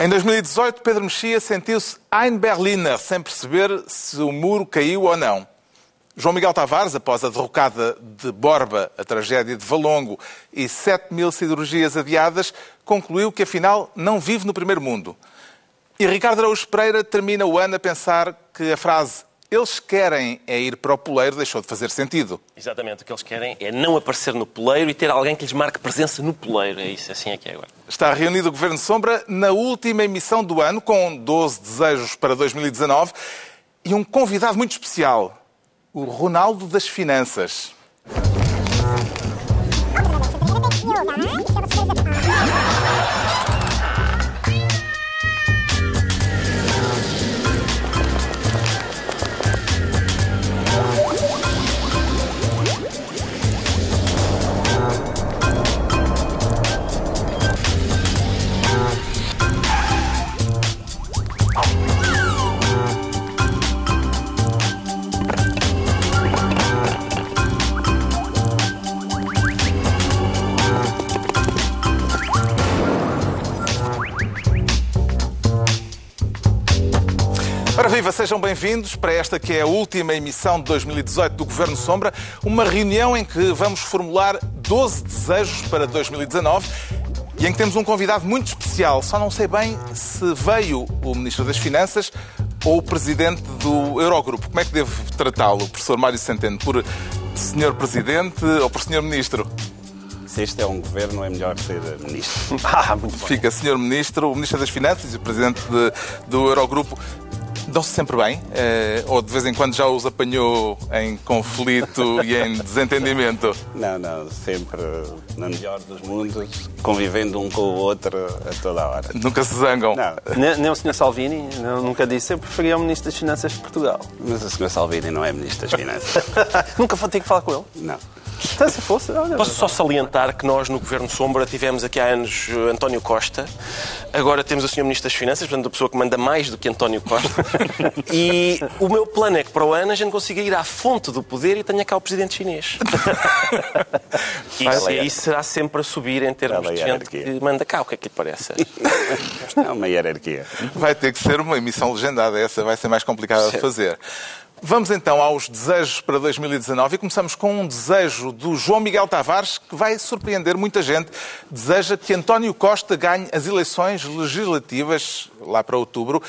Em 2018, Pedro Mexia sentiu-se Ein Berliner, sem perceber se o muro caiu ou não. João Miguel Tavares, após a derrocada de Borba, a tragédia de Valongo e 7 mil cirurgias adiadas, concluiu que afinal não vive no primeiro mundo. E Ricardo Araújo Pereira termina o ano a pensar que a frase eles querem é ir para o poleiro deixou de fazer sentido. Exatamente, o que eles querem é não aparecer no poleiro e ter alguém que lhes marque presença no poleiro. É isso, assim é que é agora. Está reunido o Governo Sombra na última emissão do ano, com 12 desejos para 2019 e um convidado muito especial, o Ronaldo das Finanças. Ora viva, sejam bem-vindos para esta que é a última emissão de 2018 do Governo Sombra, uma reunião em que vamos formular 12 desejos para 2019 e em que temos um convidado muito especial. Só não sei bem se veio o Ministro das Finanças ou o Presidente do Eurogrupo. Como é que devo tratá-lo, professor Mário Centeno? Por Senhor Presidente ou por Senhor Ministro? Se este é um governo, é melhor ser ministro. Ah, muito bem. Fica Senhor Ministro, o Ministro das Finanças e o Presidente de, do Eurogrupo dão-se sempre bem? Eh, ou de vez em quando já os apanhou em conflito e em desentendimento? Não, não, sempre na melhor dos mundos, convivendo um com o outro a toda a hora. Nunca se zangam? Não, Nem, nem o Sr. Salvini não- nunca disse. Eu preferia o Ministro das Finanças de Portugal. mas o Sr. Salvini não é ministro das Finanças. nunca vou ter que falar com ele. Não. Então, se fosse, olha, Posso só salientar que nós, no Governo Sombra, tivemos aqui há anos eh, António Costa, agora temos o Sr. Ministro das Finanças, portanto, a pessoa que manda mais do que António Costa. E o meu plano é que para o ano a gente consiga ir à fonte do poder e tenha cá o Presidente chinês. Isso, isso será sempre a subir em termos de gente hierarquia. que manda cá. O que é que lhe parece? É uma hierarquia. Vai ter que ser uma emissão legendada, essa vai ser mais complicada de fazer. Vamos então aos desejos para 2019 e começamos com um desejo do João Miguel Tavares que vai surpreender muita gente. Deseja que António Costa ganhe as eleições legislativas lá para outubro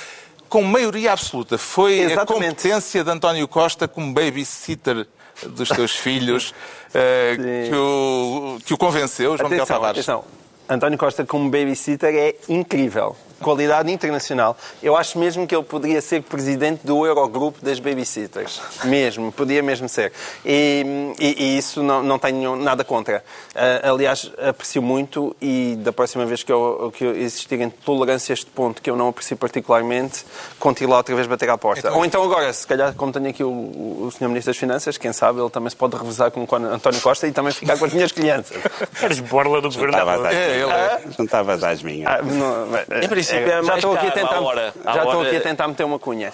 com maioria absoluta. Foi a Exatamente. competência de António Costa como babysitter dos teus filhos eh, que, o, que o convenceu, João Miguel atenção, Tavares. atenção. António Costa como babysitter é incrível. Qualidade internacional. Eu acho mesmo que ele poderia ser presidente do Eurogrupo das babysitters. Mesmo, podia mesmo ser. E, e- e isso não, não tenho nada contra. Ah, aliás, aprecio muito e da próxima vez que, eu, que eu existirem tolerância a este ponto que eu não aprecio particularmente, conto ir lá outra vez bater à porta. Então- Ou então agora, se calhar, como tenho aqui o, o Sr. Ministro das Finanças, quem sabe ele também se pode revezar com o António Costa e também ficar com as minhas crianças. Eres borla do Juntavas governador. às, É, ele é. juntavas às minhas. Ah, não, Em princípio, é já estou aqui a tentar, hora. Já estou hora- aqui a tentar meter uma cunha.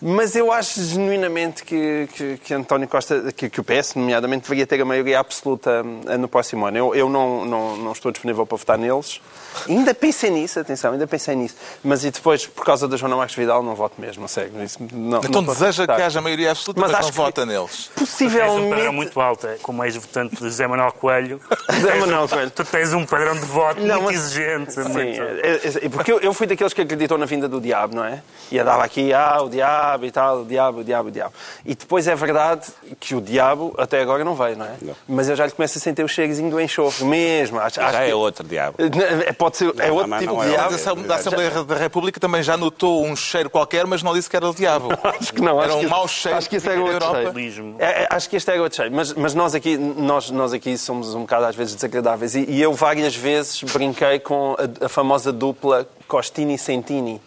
Mas eu acho genuinamente que, que, que António Costa, que, que o PS, nomeadamente, deveria ter a maioria absoluta eh, no próximo ano. Eu, eu não, não, não estou disponível para votar neles. Ainda pensei nisso, atenção, ainda pensei nisso. Mas e depois, por causa da Joana Marques Vidal, não voto mesmo, a sério. Isso não, Então não deseja que votar. haja maioria absoluta, Mas mas, acho não que- vota neles. Tens um Possivelmente... padrão muito alto, é como ex-votante de José Manuel Coelho. José Manuel Coelho. Tu tens um padrão de voto Não, muito mas- exigente. Sim, muito... é, é, é, porque eu, eu fui daqueles que acreditou na vinda do diabo, não é? E andava aqui, ah, o diabo e tal, o diabo, o diabo, o diabo. E depois é verdade que o diabo até agora não veio, não é? Não. Mas eu já lhe começo a sentir o cheirozinho do enxofre, mesmo. Acho, acho Já que- é outro diabo. É, Pode ser, é Não, outro mas tipo de é diabo. Mas a da Assembleia da República também já notou um cheiro qualquer, mas não disse que era o diabo. Acho que não. Era acho um que, mau cheiro Acho que isso que era outro Europa. cheiro. É, é, acho que este era outro cheiro. Mas, mas nós, aqui, nós, nós aqui somos um bocado às vezes desagradáveis. E, e eu várias vezes brinquei com a, a famosa dupla Costini-Sentini.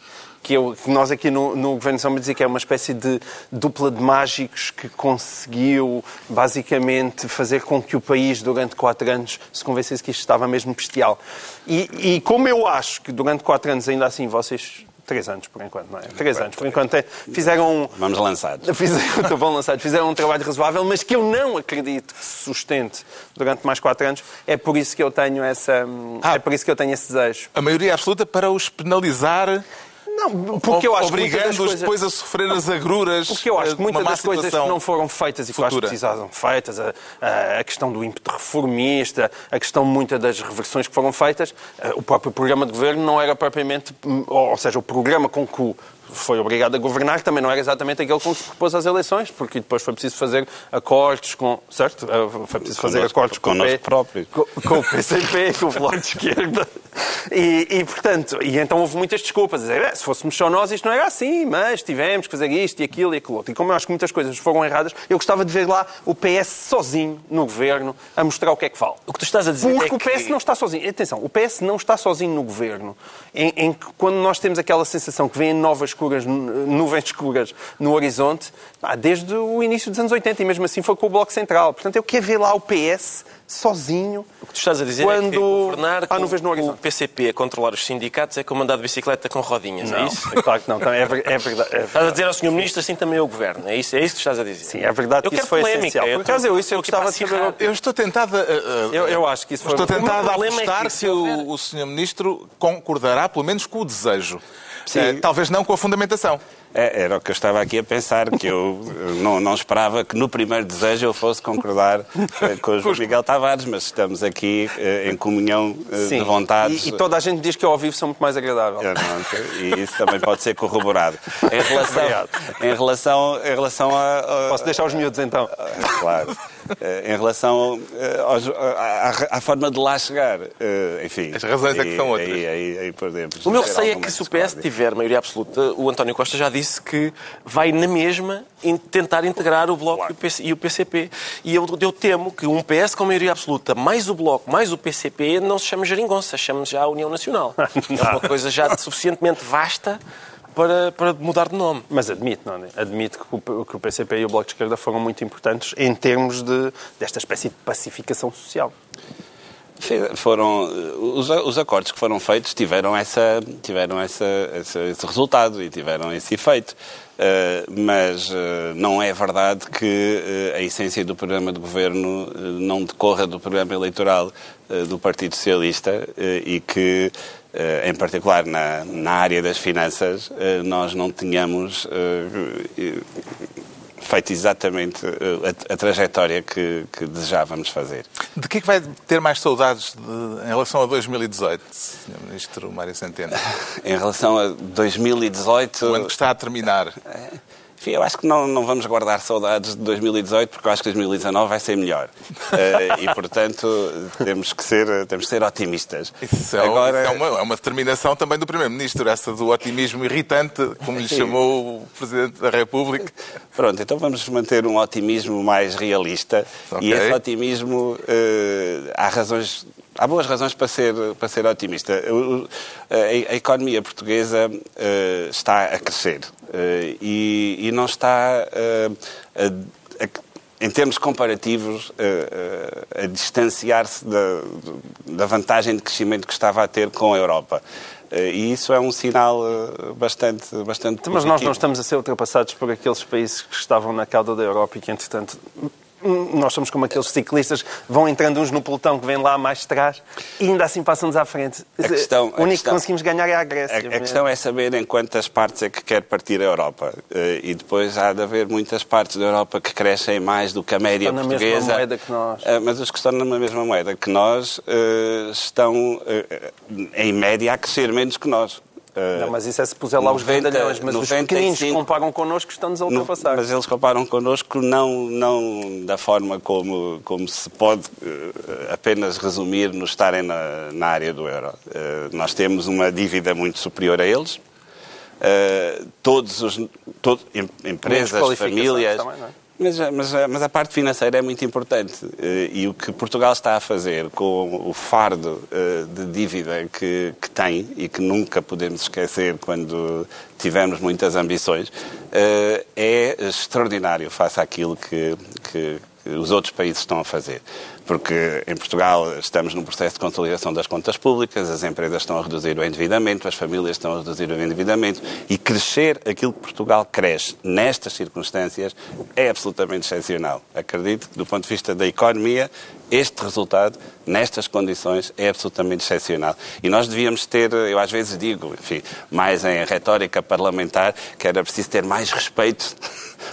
Que, eu, que nós aqui no, no Governo de Sombra dizia que é uma espécie de dupla de mágicos que conseguiu basicamente fazer com que o país durante quatro anos se convencesse que isto estava mesmo bestial. E, e como eu acho que durante quatro anos ainda assim vocês Três anos, por enquanto, não é? Três anos, por enquanto. é- Fizeram. Vamos lançar. Fizeram, estou bom lançado, fizeram um trabalho razoável, mas que eu não acredito que se sustente durante mais quatro anos. É por isso que eu tenho essa, Ah. é por isso que eu tenho esse desejo. A maioria absoluta para os penalizar, Não, porque eu acho obrigando-os coisas... depois a sofrer as agruras Porque eu acho eh, que uma muitas das coisas que não foram feitas e que acho que precisavam feitas, a, a- questão do ímpeto reformista, a questão muitas das reversões que foram feitas, eh, o próprio programa de governo não era propriamente, hum, ou seja, o programa com que o foi obrigado a governar também não era exatamente aquele com que se propôs às eleições, porque depois foi preciso fazer acordos com, certo? Eh, Foi preciso fazer Connosco- acordos com, o connosco P- próprio. com, com o PCP, com o Bloco de Esquerda. E, e, portanto, e então houve muitas desculpas. Dizer, "É, se fôssemos só nós, isto não era assim, mas tivemos que fazer isto e aquilo e aquilo outro. E como eu acho que muitas coisas foram erradas, eu gostava de ver lá o PS sozinho no governo a mostrar o que é que vale. O que tu estás a dizer Porque é o PS que- não está sozinho. Atenção, o PS não está sozinho no governo. Em, em que quando nós temos aquela sensação que vêm novas escuras, nu- nuvens escuras no horizonte, desde o início dos anos 80, e mesmo assim foi com o Bloco Central. Portanto, eu quero ver lá o PS sozinho. O que tu estás a dizer é que Quando governar há nuvens no o horizonte. PCP a controlar os sindicatos é como andar de bicicleta com rodinhas, é isso? É claro que não. também É, é verdade. é Estás a verdade. dizer ao Sr. Ministro, assim também eu governo. É isso, é isso que tu estás a dizer? Sim, é verdade eu que quero isso foi polémica. essencial. Por acaso, eu, isso eu gostava de saber. Eu estou tentado a, Eu, eu acho que isso foi... Estou tentado a problema é apostar que se o, o Sr. Ministro concordará, pelo menos, com o desejo. Eh, talvez não com a fundamentação. É, era o que eu estava aqui a pensar, que eu não, não esperava que no primeiro desejo eu fosse concordar eh, com o João Miguel Tavares, mas estamos aqui eh, em comunhão eh, Sim. de vontades. E, e toda a gente diz que ao vivo são muito mais agradável. É, E isso também pode ser corroborado. Em relação, em relação, em relação a, a- Posso deixar os miúdos então? Claro. Eh, em relação eh, aos- à, à- à forma de lá chegar, eh, enfim. As razões é que aí- são outras. Aí, aí, aí O meu receio é que se o PS tiver maioria absoluta, o António Costa já disse que vai na mesma in- tentar integrar o Bloco e o PC e o PCP. E eu, eu temo que um PS com maioria absoluta, mais o Bloco, mais o PCP, não se chama geringonça, chama-se já a União Nacional. É uma coisa já suficientemente vasta para, para mudar de nome. Mas admite, não é? Admite que o, que o PCP e o Bloco de Esquerda foram muito importantes em termos de, desta espécie de pacificação social. Foram, os, os acordos que foram feitos tiveram, essa, tiveram essa, essa- esse resultado e tiveram esse efeito. Eh, mas eh, não é verdade que eh, a essência do programa de governo não decorra do programa eleitoral do Partido Socialista e que, em particular na, na área das finanças, nós não tenhamos eh, feito exatamente eh, a, a trajetória que, que desejávamos fazer. De que é que vai ter mais saudades de- em relação a 2018, Sr. Ministro Mário Centeno? Em relação a 2018, O ano que está a terminar. Enfim, eu acho que não, não vamos guardar saudades de 2018, porque eu acho que 2019 vai ser melhor. Eh, e, portanto, temos que ser, temos que ser otimistas. Isso é, Agora, isso é uma, é uma determinação também do Primeiro-Ministro, essa do otimismo irritante, como lhe Sim. chamou o Presidente da República. Pronto, então vamos manter um otimismo mais realista. Ok. E esse otimismo, eh, há razões, há boas razões para ser, para ser otimista. A, a economia portuguesa eh, está a crescer eh, e, e não está eh, a- a- em termos comparativos, a distanciar-se da, da vantagem de crescimento que estava a ter com a Europa. E isso é um sinal bastante, bastante Mas nós positivo. não estamos a ser ultrapassados por aqueles países que estavam na cauda da Europa e que, entretanto, nós somos como aqueles ciclistas vão entrando uns no pelotão que vêm lá mais de trás e ainda assim passam-nos à frente. A questão- o único questão- que conseguimos ganhar é a Grécia. A, a questão é saber em quantas partes é que quer partir a Europa. Eh, E depois há de haver muitas partes da Europa que crescem mais do que a média Estão na mesma portuguesa. moeda que nós. Eh, Mas os que estão na mesma moeda que nós eh, estão, em média, a crescer menos que nós. Eh, Não, mas isso é se puser lá os 90, vendalhões. Mas os 95, pequeninos que comparam connosco estão-nos a no- ultrapassar. mas eles comparam connosco não, não da forma como, como se pode eh, apenas resumir no estarem na, na área do euro. Eh, nós temos uma dívida muito superior a eles. Eh, todos os todo, em- empresas, famílias. também, é? Mas, mas, mas a parte financeira é muito importante. Eh, E o que Portugal está a fazer com o fardo eh, de dívida que, que tem e que nunca podemos esquecer quando tivermos muitas ambições eh, é extraordinário face àquilo que, que, que os outros países estão a fazer. Porque em Portugal estamos num processo de consolidação das contas públicas, as empresas estão a reduzir o endividamento, as famílias estão a reduzir o endividamento e crescer aquilo que Portugal cresce nestas circunstâncias é absolutamente excepcional. Acredito que, do ponto de vista da economia, este resultado, nestas condições, é absolutamente excepcional. E nós devíamos ter, eu às vezes digo, enfim, mais em retórica parlamentar, que era preciso ter mais respeito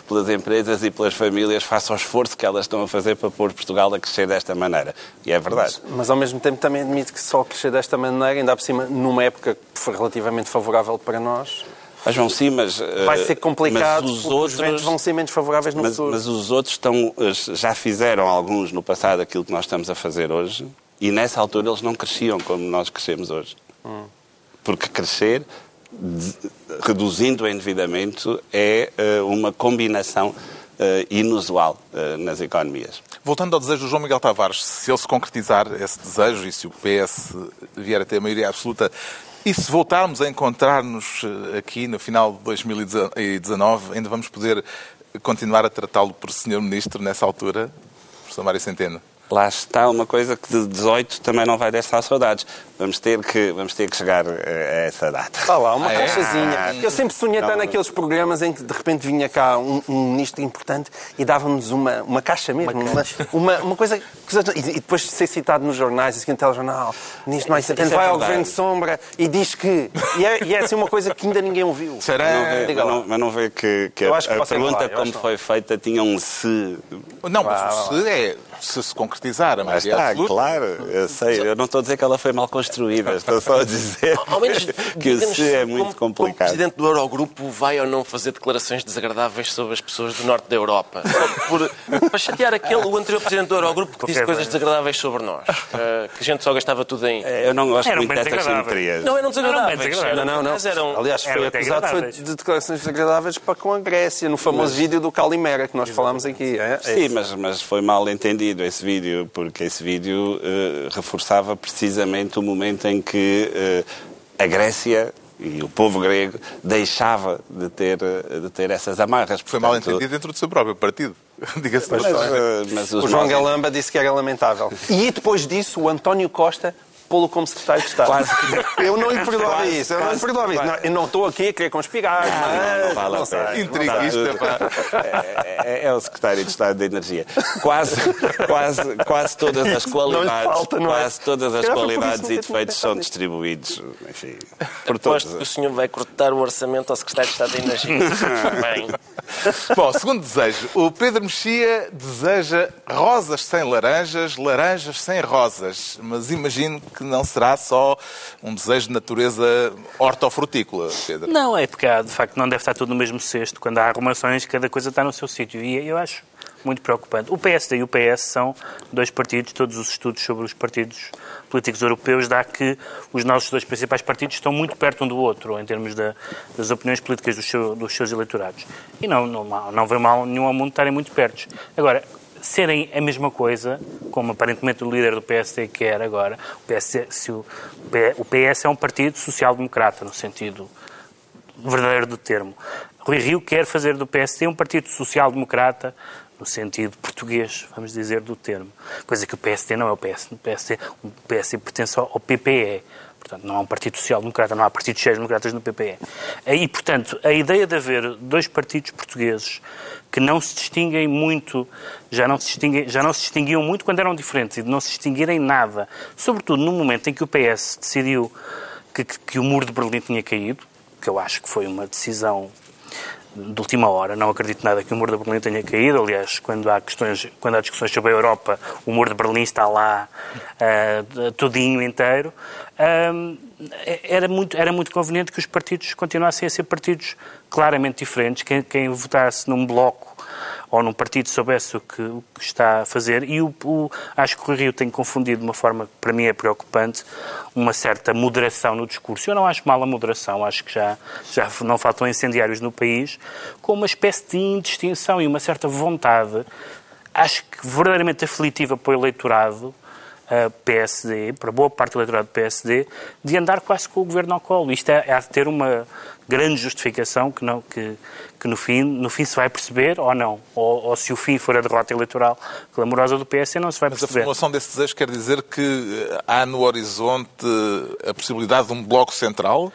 pelas empresas e pelas famílias face ao esforço que elas estão a fazer para pôr Portugal a crescer desta maneira. E é verdade. Mas, mas ao mesmo tempo também admito que só crescer desta maneira, ainda por cima, numa época que foi relativamente favorável para nós, Mas vão sim, mas... vai eh, ser complicado, os porque os vão ser menos favoráveis no mas, futuro. mas os outros estão, eh, já fizeram alguns no passado aquilo que nós estamos a fazer hoje e nessa altura eles não cresciam como nós crescemos hoje. Porque crescer, reduzindo o endividamento, é eh, uma combinação eh, inusual eh, nas economias. Voltando ao desejo do João Miguel Tavares, se ele se concretizar esse desejo e se o PS vier a ter a maioria absoluta, e se voltarmos a encontrar-nos aqui no final de 2019, ainda vamos poder continuar a tratá-lo por Sr. Ministro nessa altura? Professor Mário Centeno. Lá está uma coisa que de 18 também não vai deixar saudades. Vamos ter que, vamos ter que chegar eh, a essa data. Vá lá, uma Ah, é? caixazinha. Eu sempre sonhei estar naqueles programas em que de repente vinha cá um, um ministro importante e dava-nos uma, uma caixa mesmo. Uma, uma, uma coisa. que- E e depois de ser citado nos jornais, assim, no telejornal, ministro mais importante é vai ao governo de sombra e diz que. E é, e é assim uma coisa que ainda ninguém ouviu. Não vê- Diga mas, não, mas não vê que, que Eu a, acho que a pergunta como foi feita tinha um se. Não, mas o se é se se concretizar a Mas maioria está, absoluta. claro, eu sei. Eu não estou a dizer que ela foi mal construída, estou só a dizer Ao menos, que o se é como- muito Como complicado. presidente do Eurogrupo, vai ou não fazer declarações desagradáveis sobre as pessoas do norte da Europa? Por, para chatear aquele, o anterior presidente do Eurogrupo, que disse coisas coisa. desagradáveis sobre nós. eh, que a gente só gastava tudo em. É, Eu não gosto muito dessas simetrias. Não eram desagradáveis. Não, não, não. Mas eram. Aliás, foi acusado foi de declarações desagradáveis para com a Grécia, no famoso vídeo do Calimera que nós falámos aqui. É? É Sim, mas, mas foi mal entendido esse vídeo, porque esse vídeo eh, reforçava precisamente o momento em que eh, a Grécia e o povo grego deixava de ter, eh, de ter essas amarras. Foi mal Portanto, entendido dentro do seu próprio partido. Diga-se Mas, mas os O João Galamba disse que era lamentável. E depois disso, o António Costa pô-lo como secretário de Estado. Quase. Eu não lhe perdoava Quase, isso. Eu não lhe quase, perdoava isso. quase. Não, eu não estou aqui a querer conspirar. Não, não vale a não sei. pena. Intriguista, pá. É, é- é o secretário de Estado de Energia. Quase, quase, quase todas as qualidades, falta, não é? quase todas as qualidades e defeitos são distribuídos, enfim, por todos. Aposto que o senhor vai cortar o orçamento ao secretário de Estado da Energia. Bem, Bom, segundo desejo, o Pedro Mexia deseja rosas sem laranjas, laranjas sem rosas. Mas imagino que não será só um desejo de natureza hortofrutícola, Pedro. Não, é porque de facto não deve estar tudo no mesmo cesto. Quando há arrumações, cada coisa está no seu sítio. E eu acho muito preocupante. O PSD e o PS são dois partidos, todos os estudos sobre os partidos políticos europeus dá que os nossos dois principais partidos estão muito perto um do outro, em termos da- das opiniões políticas dos, seu- dos seus eleitorados. E não, não, não vem mal nenhum ao mundo estarem muito perto. Agora, serem a mesma coisa, como aparentemente o líder do PSD quer agora, o PS, se o, o PS é um partido social-democrata, no sentido verdadeiro do termo. Rui Rio quer fazer do PSD um partido social-democrata, no sentido português, vamos dizer, do termo. Coisa que o PSD não é o PSD. O PSD, o PSD pertence ao PPE. Portanto, não há um partido social-democrata, não há partidos sociais-democratas no PPE. E, portanto, a ideia de haver dois partidos portugueses que não se distinguem muito, já não se, distinguem, já não se distinguiam muito quando eram diferentes e de não se distinguirem nada, sobretudo no momento em que o PS decidiu que, que- que o muro de Berlim tinha caído, que eu acho que foi uma decisão de última hora. Não acredito nada que o muro de Berlim tenha caído. Aliás, quando há, questões, quando há discussões sobre a Europa, o muro de Berlim está lá ah, todinho inteiro. Ahm, era, muito, era muito conveniente que os partidos continuassem a ser partidos claramente diferentes. Quem, quem votasse num bloco ou num partido soubesse o que, o que está a fazer. E o, o- acho que o Rio tem confundido de uma forma que para mim é preocupante uma certa moderação no discurso. Eu não acho mal a moderação, acho que já, já não faltam incendiários no país, com uma espécie de indistinção e uma certa vontade, acho que verdadeiramente aflitiva para o eleitorado, PSD, para boa parte do eleitorado do PSD, de andar quase com o governo ao colo. Isto é, é de ter uma grande justificação que, não, que, que no, fim, no fim se vai perceber ou não. Ou, ou, se o fim for a derrota eleitoral clamorosa do PSD, não se vai perceber. Mas a formulação desse desejo quer dizer que há no horizonte a possibilidade de um bloco central?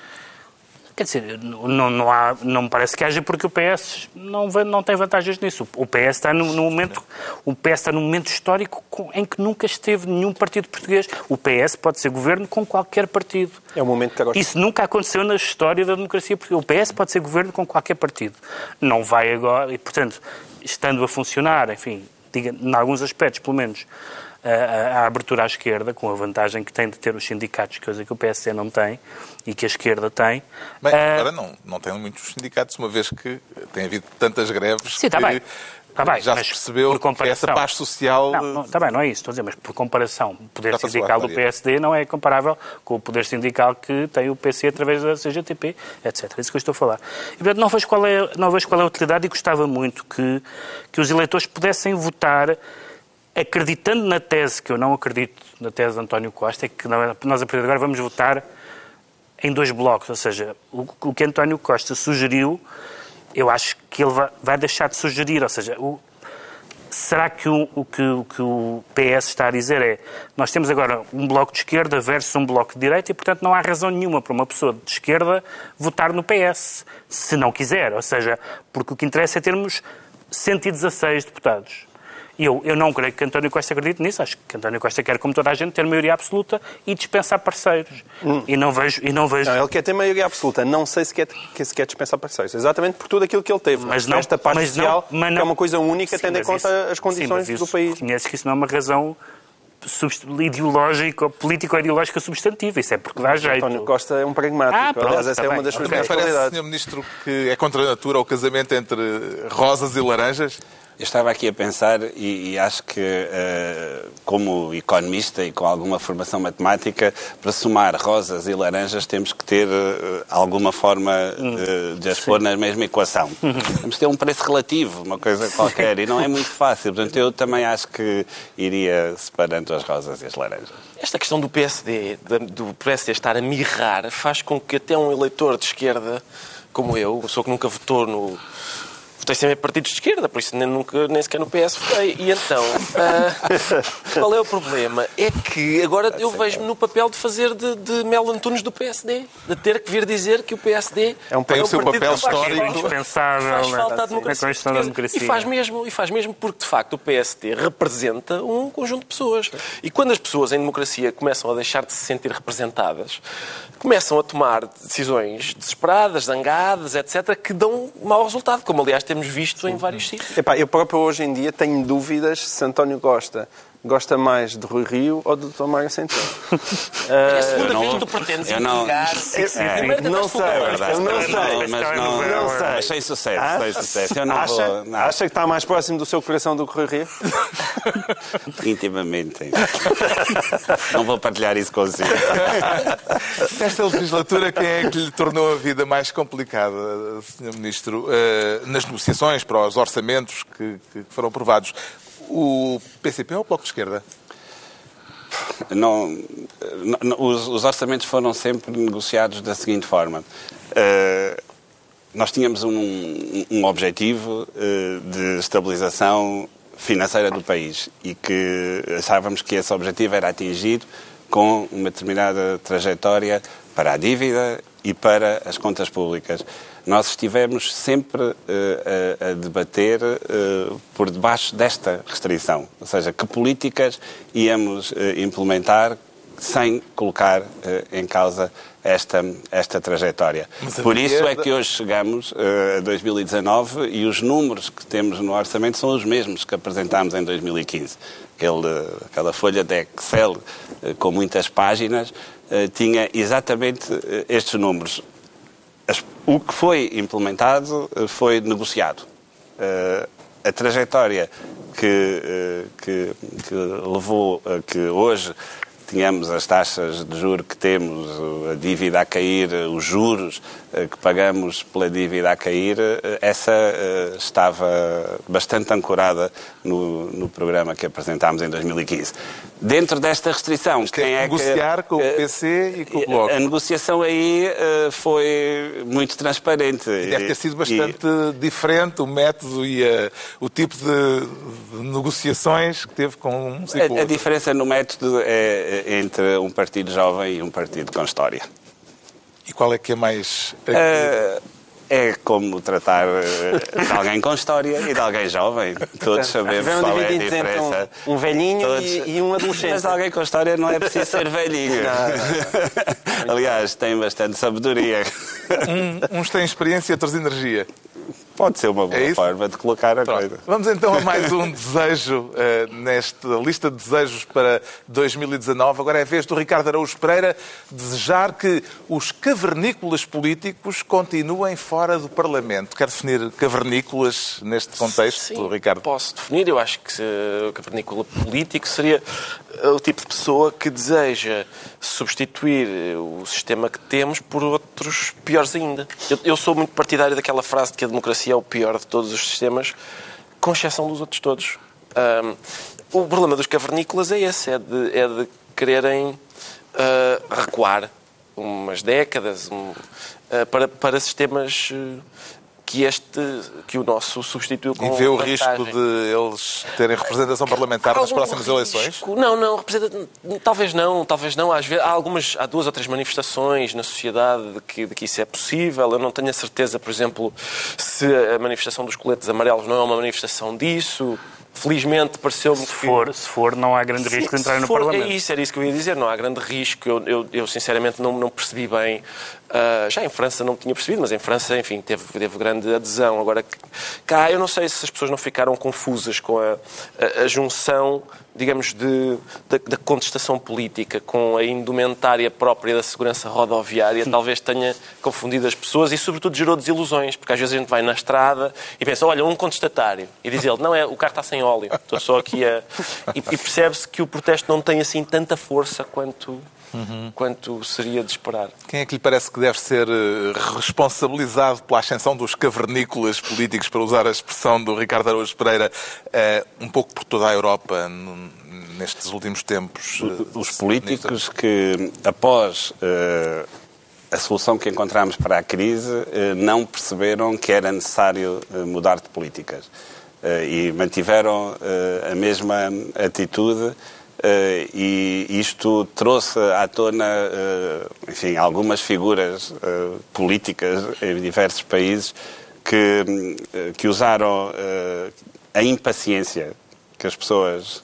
Quer dizer, não, não, há, não me parece que haja porque o PS não, não tem vantagens nisso. O PS está no, no momento, o PS está num momento histórico em que nunca esteve nenhum partido português. O PS pode ser governo com qualquer partido. É o momento que agora... Isso nunca aconteceu na história da democracia portuguesa. O PS pode ser governo com qualquer partido. Não vai agora, e portanto, estando a funcionar, enfim, diga, em alguns aspectos, pelo menos, a, a, abertura à esquerda, com a vantagem que tem de ter os sindicatos, coisa que o PSD não tem e que a esquerda tem. Bem, uh, agora não, não tem muitos sindicatos, uma vez que tem havido tantas greves sim, tá bem. Tá bem, já se percebeu que essa paz social... Não, está bem, não é isso, estou a dizer, mas por comparação, o poder sindical do PSD não é comparável com o poder sindical que tem o PC através da CGTP, etc. É isso que eu estou a falar. E, portanto, não vejo qual é, não vejo qual é a utilidade e gostava muito que, que os eleitores pudessem votar acreditando na tese, que eu não acredito na tese de António Costa, é que nós a partir de agora vamos votar em dois blocos, ou seja, o, que António Costa sugeriu, eu acho que ele vai deixar de sugerir, ou seja, o, será que o, o, que o, que o PS está a dizer é nós temos agora um bloco de esquerda versus um bloco de direita e, portanto, não há razão nenhuma para uma pessoa de esquerda votar no PS, se não quiser, ou seja, porque o que interessa é termos 116 deputados. E eu, eu não creio que António Costa acredite nisso. Acho que António Costa quer, como toda a gente, ter maioria absoluta e dispensar parceiros. Hum. E não vejo... E não, vejo... Não, ele quer ter maioria absoluta. Não sei se quer, se quer dispensar parceiros. Exatamente por tudo aquilo que ele teve. Mas não, Esta parte social, não, não, é uma coisa única, sim, tendo em conta isso, as condições sim, do país. Reconhece que isso não é uma razão ideológica, político-ideológica substantiva. Isso é porque dá jeito. António Costa é um pragmático. Ah, pronto, Aliás, essa tá é uma das suas Parece, Sr. Ministro, que é contra a natura o casamento entre rosas e laranjas? Eu estava aqui a pensar e, e acho que, uh, como economista e com alguma formação matemática, para somar rosas e laranjas temos que ter uh, alguma forma uh, de as pôr na mesma equação. Temos ter um preço relativo, uma coisa qualquer, e não é muito fácil. Portanto, eu também acho que iria separando as rosas e as laranjas. Esta questão do PSD, do PSD estar a mirrar, faz com que até um eleitor de esquerda como eu, sou que nunca votou no votei sempre em partidos de esquerda, por isso nem, nunca, nem sequer no PS votei. E então, uh, qual é o problema? É que agora eu vejo-me no papel de fazer de, de Mel Antunes do PSD, de ter que vir dizer que o PSD é um, é um o seu papel histórico. Indispensável. Faz falta a democracia. É a democracia. E faz mesmo, e faz mesmo porque, de facto, o PSD representa um conjunto de pessoas. E quando as pessoas em democracia começam a deixar de se sentir representadas, começam a tomar decisões desesperadas, zangadas, etc., que dão mau resultado, como aliás temos visto em vários sítios. Epá, eu próprio hoje em dia tenho dúvidas se António Costa gosta mais de Rui Rio ou de Dr. Mário Centeno. é a segunda vez que tu pretendes ligar. Não sei, eu não sei. Mas não, não sei. Mas sem sucesso, ah? sem sucesso. Eu não acha, vou, não. acha que está mais próximo do seu coração do que Rui Rio? Intimamente. não vou partilhar isso consigo. Nesta legislatura, quem é que lhe tornou a vida mais complicada, Sr. Ministro, eh, nas negociações para os orçamentos que, que foram aprovados? O PCP ou o Bloco de Esquerda? Não, não os, os, orçamentos foram sempre negociados da seguinte forma. Uh, nós tínhamos um, um objetivo uh, de estabilização financeira do país e que achávamos que esse objetivo era atingido com uma determinada trajetória para a dívida e para as contas públicas nós estivemos sempre uh, a, a, debater uh, por debaixo desta restrição, ou seja, que políticas íamos uh, implementar sem colocar em causa esta, esta trajetória. Por isso é que hoje chegamos a 2019 e os números que temos no orçamento são os mesmos que apresentámos em 2015. Aquele, aquela folha de Excel com muitas páginas tinha exatamente estes números o que foi implementado eh, foi negociado. Eh, a trajetória que, eh, que, que levou a que hoje tínhamos as taxas de juro que temos, a dívida a cair, os juros que pagamos pela dívida a cair, essa estava bastante ancorada no, no programa que apresentámos em 2015. Dentro desta restrição, quem é, é negociar que, com o PC e com o Bloco. A negociação aí uh, foi muito transparente. E deve ter sido bastante e... diferente o método e a, o tipo de, de, negociações que teve com um a, a diferença no método é, é entre um partido jovem e um partido com história. E qual é que é mais... Uh, é como tratar eh, de alguém com história e de alguém jovem. Todos sabemos qual é a diferença. Um, um velhinho Todos... e, e, um adolescente. Mas alguém com história não é preciso ser velhinho. Não, não. Aliás, tem bastante sabedoria. Um, uns têm experiência, outros energia. Pode ser uma boa é forma de colocar a Pronto. coisa. Vamos então a mais um desejo uh, nesta lista de desejos para 2019. Agora é a vez do Ricardo Araújo Pereira desejar que os cavernícolas políticos continuem fora do Parlamento. Quer definir cavernícolas neste contexto, Sim, Ricardo? Posso definir. Eu acho que o cavernícola político seria eh, o tipo de pessoa que deseja substituir o sistema que temos por outros piores ainda. Eu, eu sou muito partidário daquela frase de que a democracia é o pior de todos os sistemas, com exceção dos outros todos. Um, o problema dos cavernícolas é esse, é de, é de quererem uh, recuar umas décadas um, uh, para, para sistemas uh, que este, que o nosso substituiu com E vê o risco de eles terem representação parlamentar nas próximas risco? eleições? Não, não, talvez não, talvez não. Às vezes, há, algumas, há duas ou três manifestações na sociedade de que, de que isso é possível. Eu não tenho a certeza, por exemplo, se a manifestação dos coletes amarelos não é uma manifestação disso. Felizmente pareceu-me se for, Se for, não há grande risco de entrar no for, Parlamento. É isso, era isso que eu ia dizer, não há grande risco. Eu, eu, eu sinceramente não, não percebi bem. Uh, já em França não tinha percebido, mas em França, enfim, teve, teve grande adesão. Agora, cá, eu não sei se as pessoas não ficaram confusas com a, a, a junção digamos, de, da, contestação política com a indumentária própria da segurança rodoviária, talvez tenha confundido as pessoas e, sobretudo, gerou desilusões, porque às vezes a gente vai na estrada e pensa, olha, um contestatário, e diz ele, não, é, o carro está sem óleo, estou só aqui a... E, e percebe-se que o protesto não tem, assim, tanta força quanto uhum. quanto seria de esperar. Quem é que lhe parece que deve ser eh, responsabilizado pela ascensão dos cavernícolas políticos, para usar a expressão do Ricardo Araújo Pereira, eh, um pouco por toda a Europa nestes últimos tempos? Eh, os políticos que, após a solução que encontramos para a crise, não perceberam que era necessário mudar de políticas. E mantiveram a mesma atitude Uh, e isto trouxe à tona, uh, enfim, algumas figuras uh, políticas em diversos países que, que usaram a impaciência que as pessoas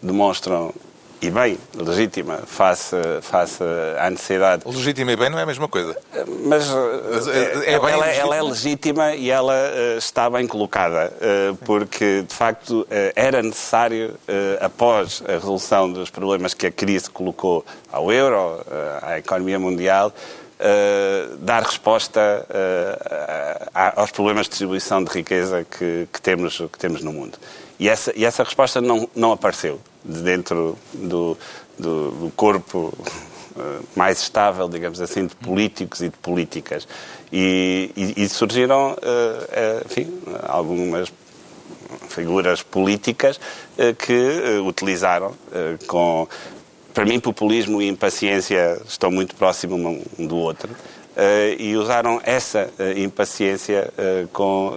demonstram e bem, legítima, face, face à necessidade. Legítima e bem não é a mesma coisa. Mas, Mas é, é ela, ela, é legítima e ela uh, está bem colocada, uh, porque de facto uh, era necessário, após a resolução dos problemas que a crise colocou ao euro, à economia mundial, Uh, dar resposta uh, aos problemas de distribuição de riqueza que, que, temos, que temos no mundo. E essa, e essa resposta não, não apareceu de dentro do, do, do corpo uh, mais estável, digamos assim, de políticos e de políticas. E, e, e surgiram, uh, uh, enfim, algumas figuras políticas que utilizaram com... Para mim, populismo e impaciência estão muito próximos um do outro. E usaram essa impaciência com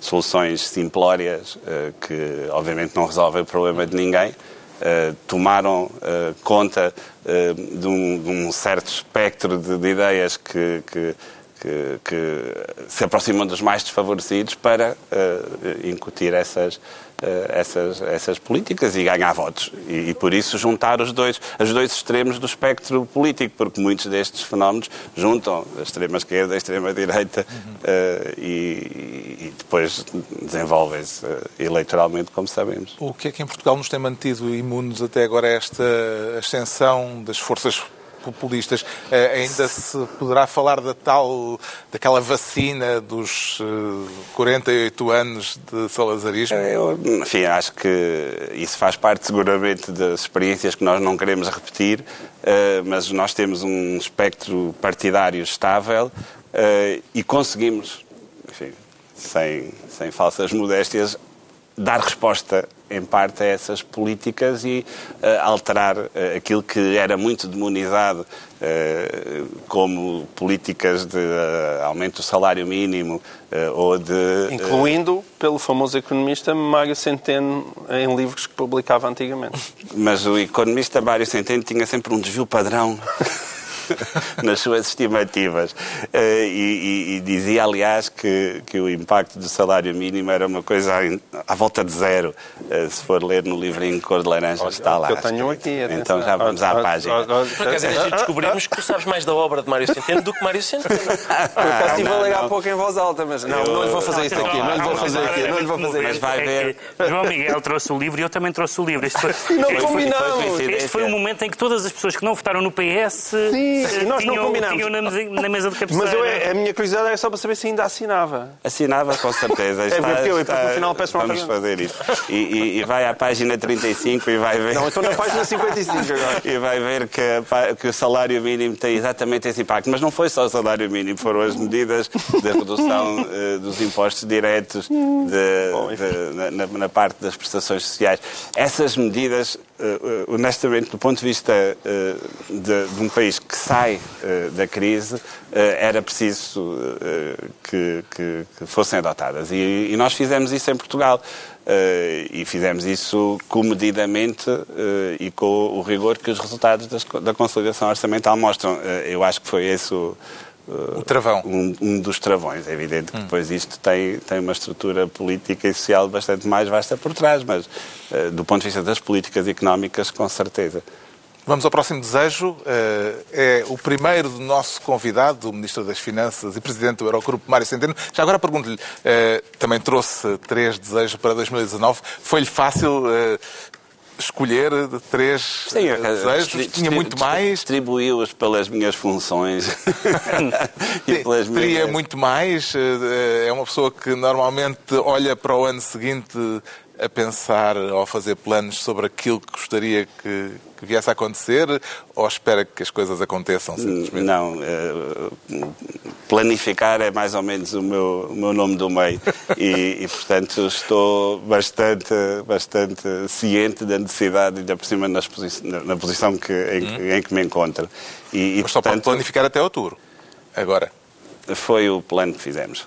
soluções simplórias que, obviamente, não resolvem o problema de ninguém. Tomaram conta de um, de, um, certo espectro de, de ideias que, que, que, que, se aproximam dos mais desfavorecidos para incutir essas eh, essas, essas políticas e ganhar votos. E, e, por isso juntar os dois, os dois extremos do espectro político, porque muitos destes fenómenos juntam a extrema-esquerda, a extrema-direita uhum. uh, e, e, depois desenvolvem-se uh, eleitoralmente, como sabemos. O que é que em Portugal nos tem mantido imunes até agora a esta ascensão das forças populistas. Eh, ainda se poderá falar da tal, daquela vacina dos 48 eh, anos de salazarismo? Eu, enfim, acho que isso faz parte seguramente das experiências que nós não queremos repetir, eh, mas nós temos um espectro partidário estável e conseguimos, enfim, sem, sem falsas modéstias, dar resposta em parte a essas políticas e uh, alterar uh, aquilo que era muito demonizado uh, como políticas de aumento do salário mínimo ou de... Incluindo pelo famoso economista Mário Centeno em livros que publicava antigamente. Mas o economista Mário Centeno tinha sempre um desvio padrão nas suas estimativas. Uh, e, e, e, dizia, aliás, que, que o impacto do salário mínimo era uma coisa à, à volta de zero. Uh, se for ler no livrinho cor de laranja, Olha, está lá. Eu tenho aqui. Então já vamos à página. Por acaso, descobrimos que tu sabes mais da obra de Mário Centeno do que Mário Centeno. Por acaso estive a ler há pouco em voz alta, mas não, eu, não lhe vou fazer isso aqui. Não lhe vou fazer aqui. Não lhe vou fazer Mas vai ver. João Miguel trouxe o livro e eu também trouxe o livro. Este foi, não combinamos. Este foi o momento em que todas as pessoas que não votaram no PS Sim, nós não combinamos tinham na, na, mesa de cabeceira. Mas eu, a minha curiosidade era só para saber se ainda assinava. Assinava, com certeza. É está, é porque eu, está, no final peço Vamos fazer isso. E, e, e, vai à página 35 e vai ver... Não, estou na página 55 agora. e vai ver que, que o salário mínimo tem exatamente esse impacto. Mas não foi só o salário mínimo, foram as medidas de redução uh, dos impostos diretos, de, Bom, de, na, na, parte das prestações sociais. Essas medidas, honestamente, do ponto de vista uh, de, de, um país que sai da crise, era preciso que, que, que, fossem adotadas. E, e, nós fizemos isso em Portugal. e fizemos isso comedidamente e com o rigor que os resultados das, da consolidação orçamental mostram. eu acho que foi esse o o travão. Um, um, dos travões. É evidente que hum. depois isto tem, tem uma estrutura política e social bastante mais vasta por trás, mas uh, do ponto de vista das políticas económicas, com certeza. Vamos ao próximo desejo. Uh, é o primeiro do nosso convidado, o Ministro das Finanças e Presidente do Eurogrupo, Mário Centeno. Já agora pergunto-lhe, uh, também trouxe três desejos para 2019. Foi-lhe fácil escolher três Sim, desejos, tinha muito mais. Distribuí-os pelas minhas funções e pelas minhas... Teria muito mais. Eh, é uma pessoa que normalmente olha para o ano seguinte a pensar ou a fazer planos sobre aquilo que gostaria que, que viesse a acontecer ou espera que as coisas aconteçam simplesmente? Não, uh, planificar é mais ou menos o meu, o meu nome do meio e, e, portanto, estou bastante, bastante ciente da necessidade, ainda por cima nas posi na, na, posição que, em, hum. em, que me encontro. E, e Mas só portanto, pode planificar até outubro, agora? Foi o plano que fizemos.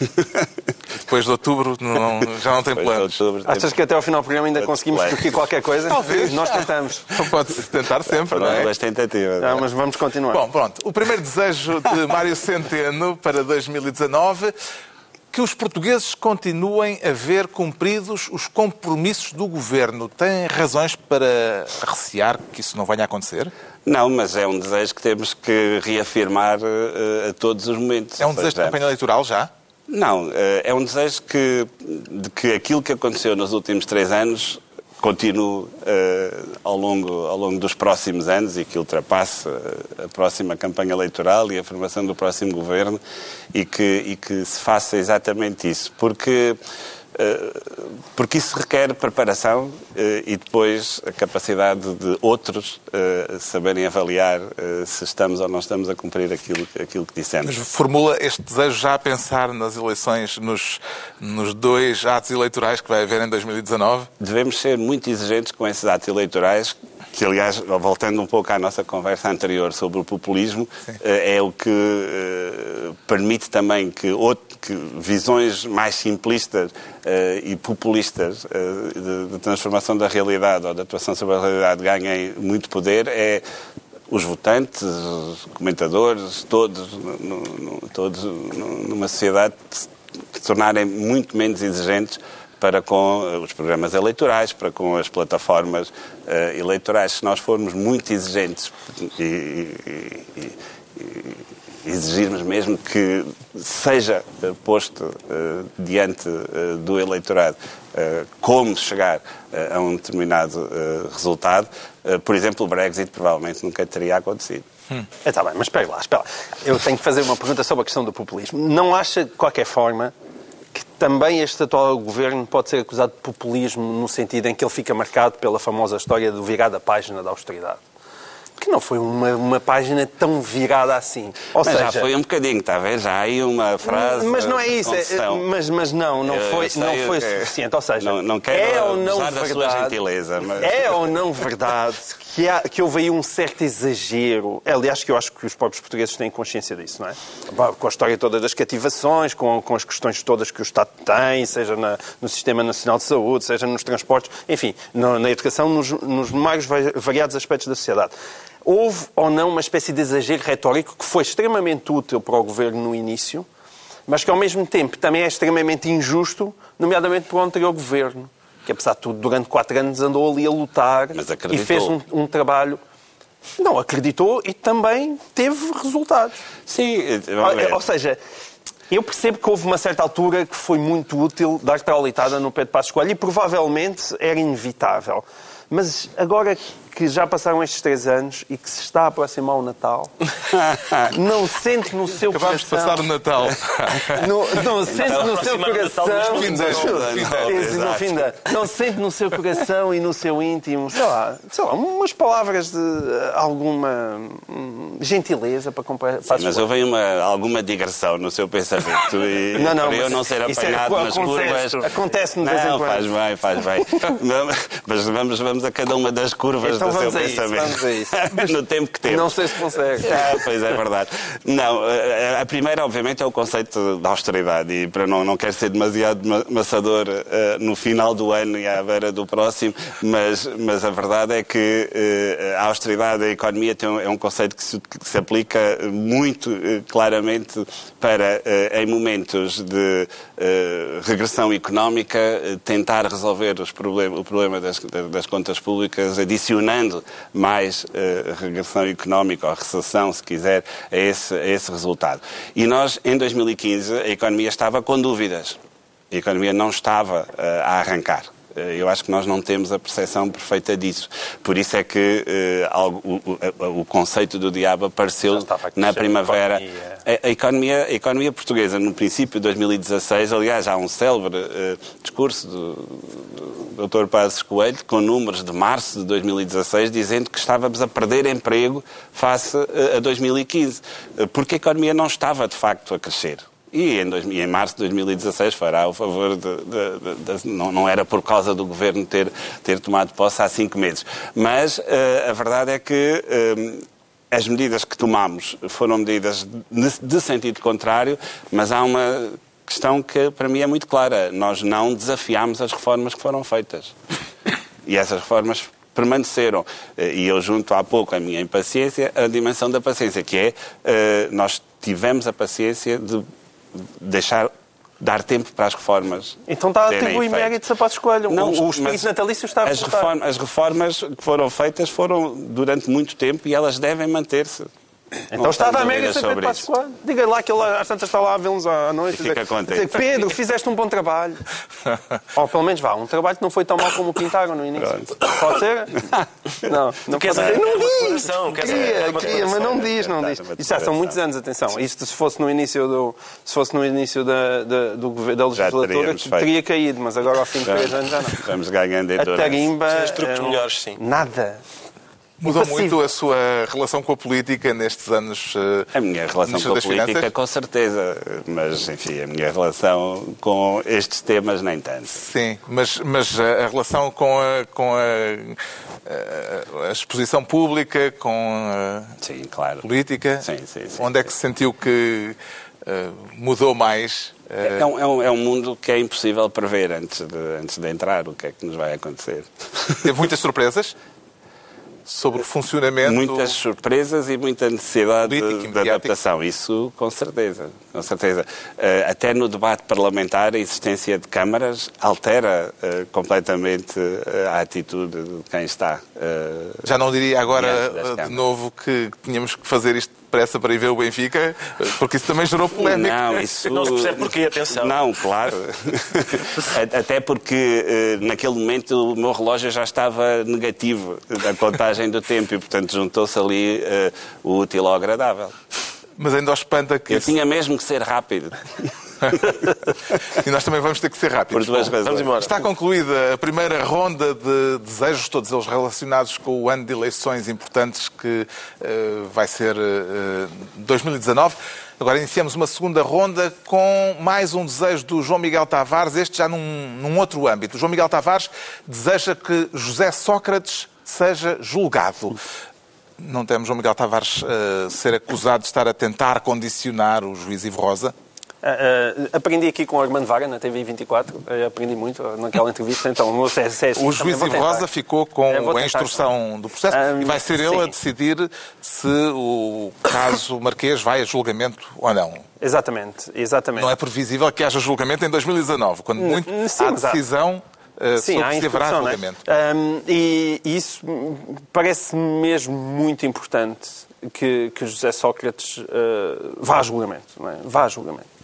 Depois de outubro não, já não tem. Outubro, Achas que até ao final do programa ainda conseguimos discutir qualquer coisa? Talvez. Nós tentamos. Pode-se tentar sempre, não é? Duas tentativas. Não, mas vamos continuar. Bom, pronto. O primeiro desejo de Mário Centeno para 2019 que os portugueses continuem a ver cumpridos os compromissos do governo. Tem razões para recear que isso não venha a acontecer? Não, mas é um desejo que temos que reafirmar uh, a todos os momentos. É um desejo de campanha eleitoral já? Não, uh, é um desejo que, de que aquilo que aconteceu nos últimos três anos continue uh, ao, longo, ao longo dos próximos anos e que ultrapasse a próxima campanha eleitoral e a formação do próximo governo e que, e que se faça exatamente isso. Porque eh, porque isso requer preparação eh, e depois a capacidade de outros eh, saberem avaliar se estamos ou não estamos a cumprir aquilo, aquilo que dissemos. Mas formula este desejo já a pensar nas eleições, nos, nos dois atos eleitorais que vai haver em 2019? Devemos ser muito exigentes com esses atos eleitorais que aliás, voltando um pouco à nossa conversa anterior sobre o populismo, Sim. Eh, é o que eh, permite também que, outro, que visões mais simplistas uh, e populistas uh, de, de, transformação da realidade ou de atuação sobre a realidade ganhem muito poder, é os votantes, os comentadores, todos, no, no, todos numa sociedade se tornarem muito menos exigentes para com eh, os programas eleitorais, para com as plataformas uh, eleitorais. Se nós formos muito exigentes e, e, e, exigirmos mesmo que seja uh, posto uh, diante do eleitorado como chegar a um determinado resultado, por exemplo, o Brexit provavelmente nunca teria acontecido. Hum. Está bem, mas espera lá, espera lá. Eu tenho que fazer uma pergunta sobre a questão do populismo. Não acha, de qualquer forma, também este atual governo pode ser acusado de populismo no sentido em que ele fica marcado pela famosa história do virar da página da austeridade. Que não foi uma, uma página tão virada assim. Ou Mas seja, já foi um bocadinho, está a ver? Já aí uma frase. mas não é isso, é- mas, mas não, não Eu- foi, eu não o foi que é. suficiente. Ou seja, Não- não quero é ou não verdade, gentileza, mas- é ou não verdade que, há, que houve aí um certo exagero. Aliás, que eu acho que os próprios portugueses têm consciência disso, não é? Com a história toda das cativações, com, com as questões todas que o Estado tem, seja na- no Sistema Nacional de Saúde, seja nos transportes, enfim, no- na educação, nos, nos mais va- variados aspectos da sociedade. Houve ou não uma espécie de exagero retórico que foi extremamente útil para o governo no início, mas que ao mesmo tempo também é extremamente injusto, nomeadamente para o anterior governo, que apesar de tudo, durante quatro anos andou ali a lutar e fez um, um trabalho. Não, acreditou e também teve resultados. Sim, vamos ver. Ou seja, eu percebo que houve uma certa altura que foi muito útil dar traulitada no pé de Passos Coelho e provavelmente era inevitável. Mas agora que já passaram estes três anos e que se está a aproximar o Natal, não sente no seu Acabámos de coração... passar o Natal. Não, não sente no seu Natal coração. dos fim de de Esse, no fim de ano. Não sente no seu coração e no seu íntimo, sei lá, sei lá umas palavras de alguma hum, gentileza para comprar. para Mas houve uma, alguma digressão no seu pensamento e Não, não, para eu não ser é- apanhado nas acontece- curvas. acontece de vez em Não, quando. faz bem, faz bem. Mas vamos, vamos a cada uma das curvas Então do seu vamos a isso, pensamento. vamos a isso. no tempo que temos. Não sei se consegue. Ah, pois é verdade. Não, eh, a primeira, obviamente, é o conceito da austeridade. E para não, não quero ser demasiado ma- maçador eh, no final do ano e à beira do próximo, mas, mas a verdade é que eh, a austeridade, a economia, tem é um conceito que se, que se aplica muito eh, claramente para, eh, em momentos de eh, regressão económica, eh, tentar resolver os problem o problema das, das contas públicas, mais eh, regressão económica ou recessão, se quiser, a esse, a esse resultado. E nós, em 2015, a economia estava com dúvidas. A economia não estava eh, a arrancar. Eh, Eu acho que nós não temos a percepção perfeita disso. Por isso é que eh, algo- o, o- conceito do diabo apareceu na primavera. A, a economia, a economia portuguesa, no princípio de 2016, aliás, há um célebre eh, discurso do, do Dr. Passos Coelho, com números de março de 2016, dizendo que estávamos a perder emprego face a 2015, eh, porque a economia não estava, de facto, a crescer. E em, dois- e em março de 2016 fará o favor de. de- de- de- não, não era por causa do governo ter, ter tomado posse há cinco meses. Mas eh, a verdade é que. eh, as medidas que tomamos foram medidas de, sentido contrário, mas há uma questão que para mim é muito clara. Nós não desafiámos as reformas que foram feitas. E essas reformas permaneceram. Eh, E eu junto há pouco a minha impaciência, a dimensão da paciência, que é nós tivemos a paciência de deixar dar tempo para as reformas. Então está a atribuir méritos a Passos Coelho. o, o espírito natalício está a as, resultar. reform- as reformas que foram feitas foram durante muito tempo e elas devem manter-se. Então está a dar méritos a sobre Pedro Passos isso. Coelho. Diga lá que ele às tantas está lá a vê-los à noite. E fica dizer- contente. dizer, Pedro, fizeste um bom trabalho. Ou pelo menos vá, um trabalho que não foi tão mau como o pintaram no início. Pronto. Pode ser? Não, não pode ser. a- Não diz. Queria, queria, mas não diz, não diz. Isto já são muitos anos, atenção. Isto se fosse no início, do, se fosse no início da, da, do, governo- da legislatura teria caído, mas agora ao fim de três anos já não. Vamos ganhando A tarimba. Os truques eh, melhores, sim. Nada. Mudou muito a sua relação com a política nestes anos. eh, A minha relação com a política, Finanças? com certeza. Mas, enfim, a minha relação com estes temas, nem tanto. Sim, mas, mas a relação com a, com a, a- a exposição pública, com a Sim, claro. política, Sim, sim, sim. onde é que se sentiu que eh, mudou mais? Eh, É um, é, um, é um mundo que é impossível prever antes de, antes de entrar o que é que nos vai acontecer. Teve muitas surpresas sobre o funcionamento. Muitas surpresas e muita necessidade de, adaptação. Isso, com certeza. Com certeza. Eh, até no debate parlamentar, a existência de câmaras altera eh, completamente eh, a atitude de quem está. Já não diria agora de novo que tínhamos que fazer isto depressa para ir ver o Benfica, porque isso também gerou polémica. Não, isso... Não se percebe porquê, atenção. Não, claro. Até porque eh, naquele momento o meu relógio já estava negativo da contagem do tempo e, portanto, juntou-se ali eh, o útil ao agradável. Mas ainda os espanta que Eu isso- tinha mesmo que ser rápido. e nós também vamos ter que ser rápidos. Por duas razões. Vamos embora. Está concluída a primeira ronda de desejos, todos eles relacionados com o ano de eleições importantes que eh, vai ser eh, 2019. Agora iniciamos uma segunda ronda com mais um desejo do João Miguel Tavares, este já num, num outro âmbito. O João Miguel Tavares deseja que José Sócrates seja julgado. Não temos João Miguel Tavares eh, ser acusado de estar a tentar condicionar o juiz Ivo Rosa? Ah, ah, aprendi aqui com o Armando Vaga na TV 24, ah, aprendi muito naquela entrevista, então o meu CSS O juiz também Ivo vou tentar. Rosa ficou com a instrução do processo Ah, e vai ser ele a decidir se o caso Marquês vai a julgamento ou não. Exatamente, exatamente. Não é previsível que haja julgamento em 2019, quando muito sim, há decisão eh, Sim, há instrução, é? julgamento. Ahm, e e isso parece mesmo muito importante que, que José Sócrates ah, vá a julgamento. Não é? Vá a julgamento.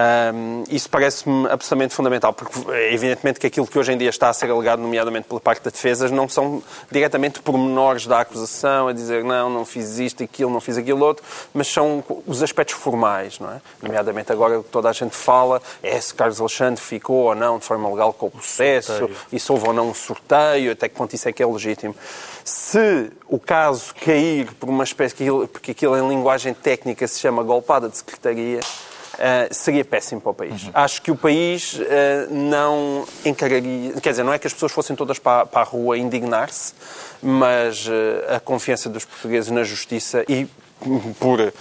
Ahm, isso parece-me absolutamente fundamental, porque é evidentemente que aquilo que hoje em dia está a ser alegado, nomeadamente pela parte da defesa, não são diretamente pormenores da acusação, a dizer não, não fiz isto, aquilo, não fiz aquilo outro, mas são os aspectos formais, não é? Nomeadamente agora toda a gente fala é se Carlos Alexandre ficou ou não de forma legal com o processo, e se houve ou não um sorteio, até que ponto isso é que é legítimo. Se o caso cair por uma espécie, porque aquilo em linguagem técnica se chama golpada de secretaria, Uh, seria péssimo para o país. Acho que o país uh, não encararia. Quer dizer, não é que as pessoas fossem todas para, para a rua indignar-se, mas uh, a confiança dos portugueses na justiça e. Por, uh,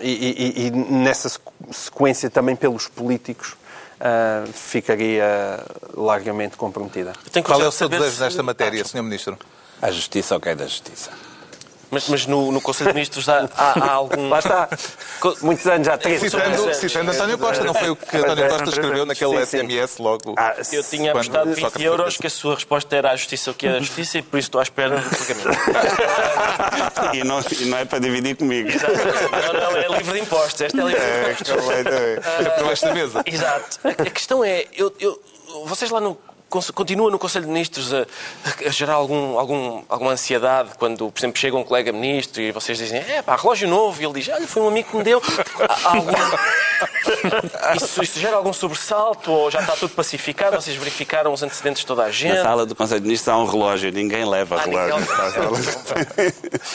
e, e- e nessa sequ- sequência também pelos políticos uh, ficaria largamente comprometida. Qual é o seu desejo se- nesta matéria, Sr. Ministro? A justiça ou quem é da justiça? Mas, mas no, no Conselho de Ministros há, há- há algum. Lá está. Muitos anos já, três. Citando, é, citando António Costa, não foi o que António Costa escreveu naquele Sim, sim. SMS logo. Ah, Eu tinha apostado 20 Sócrates euros que a sua resposta era a justiça o que é a justiça e por isso estou à espera do pagamento. E não, e não é para dividir comigo. Não, não, é livre de impostos. Esta é livre de impostos. É para esta mesa. Exato. A, a questão é, eu, eu- vocês lá no continuam no Conselho de Ministros a, a gerar algum, algum, alguma ansiedade quando, por exemplo, chega um colega ministro e vocês dizem, é pá, relógio novo, e ele diz, olha, foi um amigo que me deu. Há- há algum- Isso, isso gera algum sobressalto ou já está tudo pacificado? Vocês verificaram os antecedentes de toda a gente? Na sala do Conselho de Ministros há um relógio, ninguém leva Ah, relógio. ninguém-.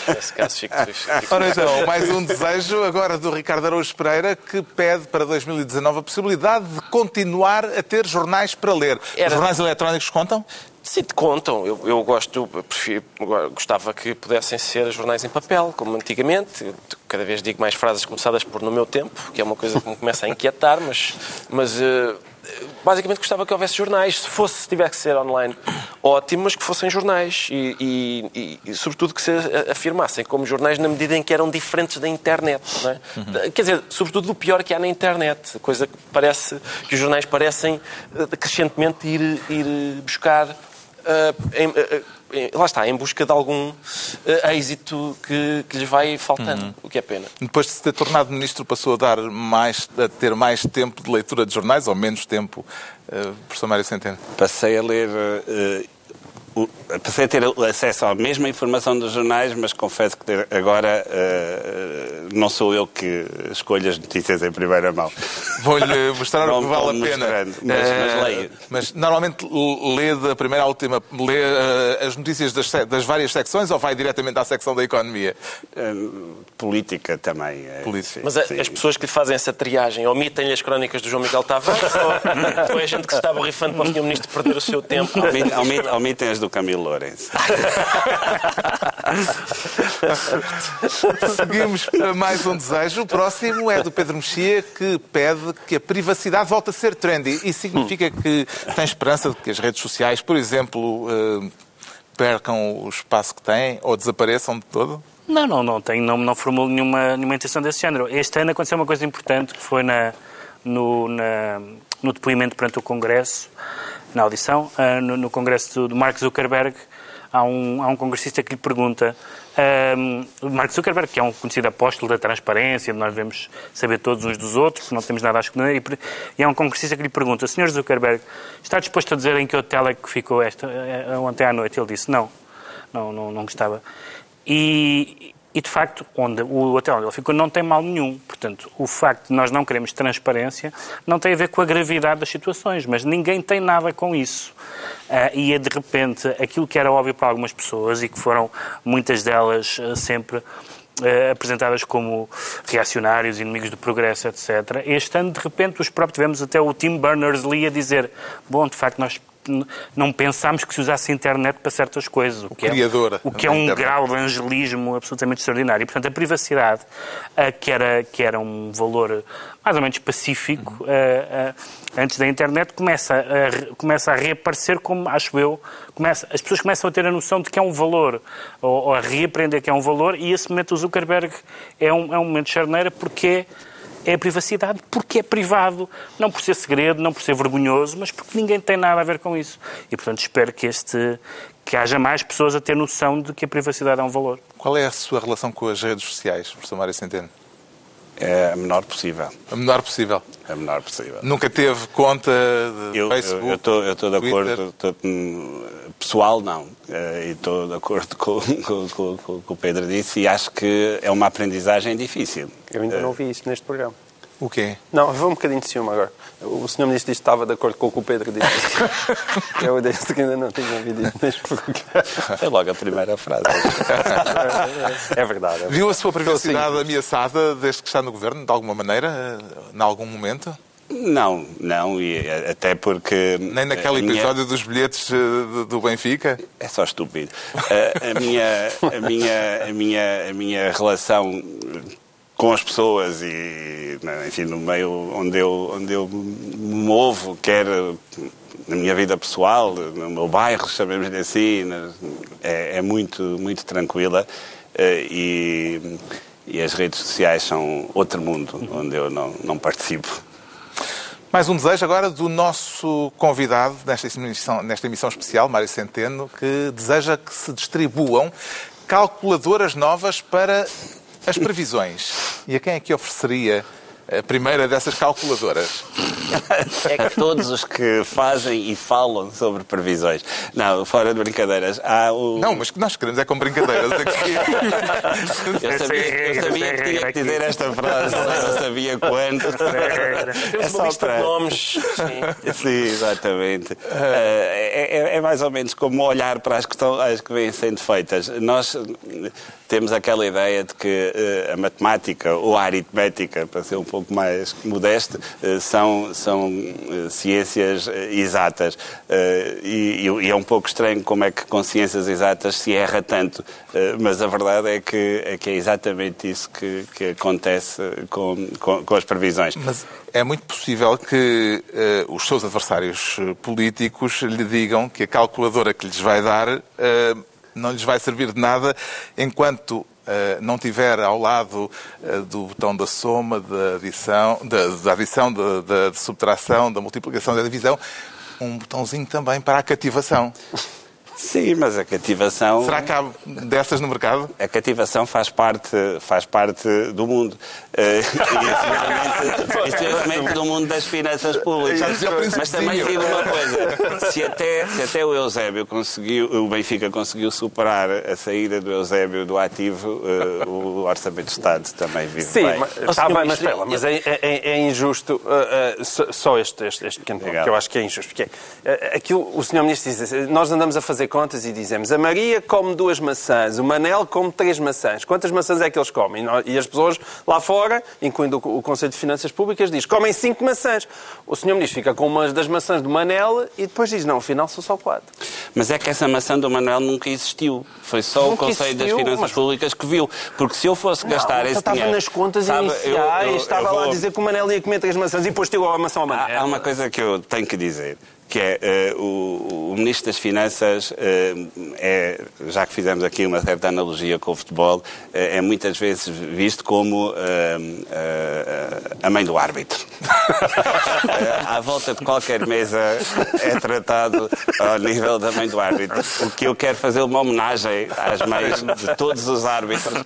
Nesse caso, fico, fico- Ora então, mais um desejo agora do Ricardo Araújo Pereira que pede para 2019 a possibilidade de continuar a ter jornais para ler. Era- Os jornais eletrónicos contam? Sim, te contam. Eu, eu gosto, eu prefiro, gostava que pudessem ser jornais em papel, como antigamente. Eu cada vez digo mais frases começadas por no meu tempo, que é uma coisa que me começa a inquietar, mas, mas eh, basicamente gostava que houvesse jornais. Se fosse, se tivesse que ser online, ótimo, mas que fossem jornais e, e- e- e, sobretudo que se afirmassem como jornais na medida em que eram diferentes da internet. É? Quer dizer, sobretudo do pior que há na internet, coisa que parece que os jornais parecem eh, crescentemente ir, ir buscar em- ah, em- lá está, em busca de algum êxito que, que lhes vai faltando, o que é pena. Depois de se ter tornado ministro, passou a, dar mais, a ter mais tempo de leitura de jornais ou menos tempo, uh, professor Mário Centeno? Passei a ler. Passei a ter acesso à mesma informação dos jornais, mas confesso que agora eh, não sou eu que escolho as notícias em primeira mão. Vou-lhe mostrar o que vale a pena. mas- mas Eh, leio. Mas normalmente lê da primeira à última, lê eh, as notícias das, das várias secções ou vai diretamente à secção da economia? Eh, política também. eh, Política. sim, Mas a- sim. as pessoas que lhe fazem essa triagem omitem-lhe as crónicas do João Miguel Tavares ou, ou é gente que se está borrifando para o Sr. Ministro perder o seu tempo? Omitem- omitem- Omitem as do Camilo Lourenço. Seguimos para mais um desejo. O próximo é do Pedro Mexia, que pede que a privacidade volte a ser trendy. Isso significa que tem esperança de que as redes sociais, por exemplo, eh, percam o espaço que têm ou desapareçam de todo? Não, não, não tenho, não, não formulo nenhuma, nenhuma intenção desse género. Este ano aconteceu uma coisa importante que foi na, no, na- no depoimento perante o Congresso, na audição, ah, no, no Congresso do, Mark Zuckerberg, há um, há um congressista que lhe pergunta, ahm, o Mark Zuckerberg, que é um conhecido apóstolo da transparência, nós devemos saber todos uns dos outros, não temos nada a esconder, e, e há um congressista que lhe pergunta, Sr. Zuckerberg, está disposto a dizer em que hotel é que ficou esta, eh, ontem à noite? Ele disse, não, não, não, não gostava. E, E, de facto, onde o hotel onde ele ficou não tem mal nenhum. Portanto, o facto de nós não queremos transparência não tem a ver com a gravidade das situações, mas ninguém tem nada com isso. Uh, e é, de repente, aquilo que era óbvio para algumas pessoas e que foram muitas delas uh, sempre Uh, apresentadas como reacionários, inimigos do progresso, etc. Este ano, de repente, os próprios tivemos até o Tim Berners-Lee a dizer bom, de facto, nós não pensámos que se usasse a internet para certas coisas. O, o que criador, é, o que é um internet. grau de angelismo absolutamente extraordinário. E, portanto, a privacidade, uh, que, era, que era um valor mais ou menos pacífico uh, uh, antes da internet, começa a, começa a reaparecer como, acho eu, começa, as pessoas começam a ter a noção de que é um valor, ou, ou a reaprender que é um valor, e esse momento o Zuckerberg é um, é um momento de charneira porque é a privacidade porque é privado, não por ser segredo, não por ser vergonhoso, mas porque ninguém tem nada a ver com isso. E, portanto, espero que, este, que haja mais pessoas a ter noção de que a privacidade é um valor. Qual é a sua relação com as redes sociais, professor Mário Centeno? É a menor possível. A menor possível? A menor possível. Nunca teve conta de eu, Facebook? Eu estou de acordo. Tô, pessoal, não. Eh, e estou de acordo com, com, com, com o que o Pedro disse e acho que é uma aprendizagem difícil. Eu ainda não vi isso neste programa. O quê? Não, vou um bocadinho de ciúme agora. O senhor Ministro disse que estava de acordo com o que o Pedro disse. Eu disse que ainda não tinha ouvido isso neste programa. Foi logo a primeira frase. É verdade. É Viu a sua privacidade ameaçada desde que está no Governo, de alguma maneira, em algum momento? Não, não, e até porque... Nem naquele episódio minha... dos bilhetes eh, do Benfica? É só estúpido. A, a, minha, a, minha, a, minha, a minha relação com as pessoas e, enfim, no meio onde eu, onde eu me movo, quer na minha vida pessoal, no meu bairro, chamemos de assim, é, é muito, muito tranquila eh, e, e as redes sociais são outro mundo onde eu não, não participo. Mais um desejo agora do nosso convidado nesta emissão, nesta emissão especial, Mário Centeno, que deseja que se distribuam calculadoras novas para as previsões. E a quem é que ofereceria a primeira dessas calculadoras? É que todos os que fazem e falam sobre previsões. Não, fora de brincadeiras. Há o... Não, mas nós queremos é com brincadeiras aqui. eu sabia, eu sabia que tinha que dizer esta frase, mas não sabia quando. É só para... nomes. Sim. Sim, exatamente. Uh, é, é, é, mais ou menos como olhar para as que, estão, as que vêm sendo feitas. Nós temos aquela ideia de que uh, a matemática ou a aritmética, para ser um pouco mais modesto, uh, são, são uh, ciências exatas. E, e, é um pouco estranho como é que com ciências exatas se erra tanto. mas a verdade é que, é que é exatamente isso que, que acontece com, com, com, as previsões. Mas é muito possível que os seus adversários políticos lhe digam que a calculadora que lhes vai dar não lhes vai servir de nada enquanto Uh, não tiver ao lado uh, do botão da soma, da adição, da, da adição, da, da, de subtração, da multiplicação, da divisão, um botãozinho também para a cativação. Sim, mas a cativação. Será que há dessas no mercado? A cativação faz parte, faz parte do mundo. Uh, especialmente do mundo das finanças públicas. Mas também digo uma coisa: se até, se até o Eusébio conseguiu, o Benfica conseguiu superar a saída do Eusébio do ativo, uh, o Orçamento de Estado também vive Sim, bem. Mas, está bem, mas, espera, mas é, é, é injusto uh, só este, este, este pequeno ponto, que eu acho que é injusto. Porque aquilo, o Sr. Ministro diz, nós andamos a fazer fazer contas e dizemos a Maria come duas maçãs, o Manel come três maçãs. Quantas maçãs é que eles comem? E as pessoas lá fora, incluindo o Conselho de Finanças Públicas, diz comem cinco maçãs. O senhor Ministro fica com uma das maçãs do Manel e depois diz não, afinal são só quatro. Mas é que essa maçã do Manel nunca existiu. Foi só nunca o Conselho existiu, das Finanças mas... Públicas que viu. Porque se eu fosse não, gastar esse estava dinheiro... nas contas sabe, iniciais, eu, eu, estava eu vou... lá a dizer que o Manel ia comer três maçãs e depois tirou a maçã ao Manel. Há, há uma coisa que eu tenho que dizer que é uh, o, o, Ministro das Finanças, uh, é, já que fizemos aqui uma certa analogia com o futebol, uh, é muitas vezes visto como a mãe do árbitro. à volta de qualquer mesa é tratado ao nível da mãe do árbitro. O que eu quero fazer uma homenagem às mães de todos os árbitros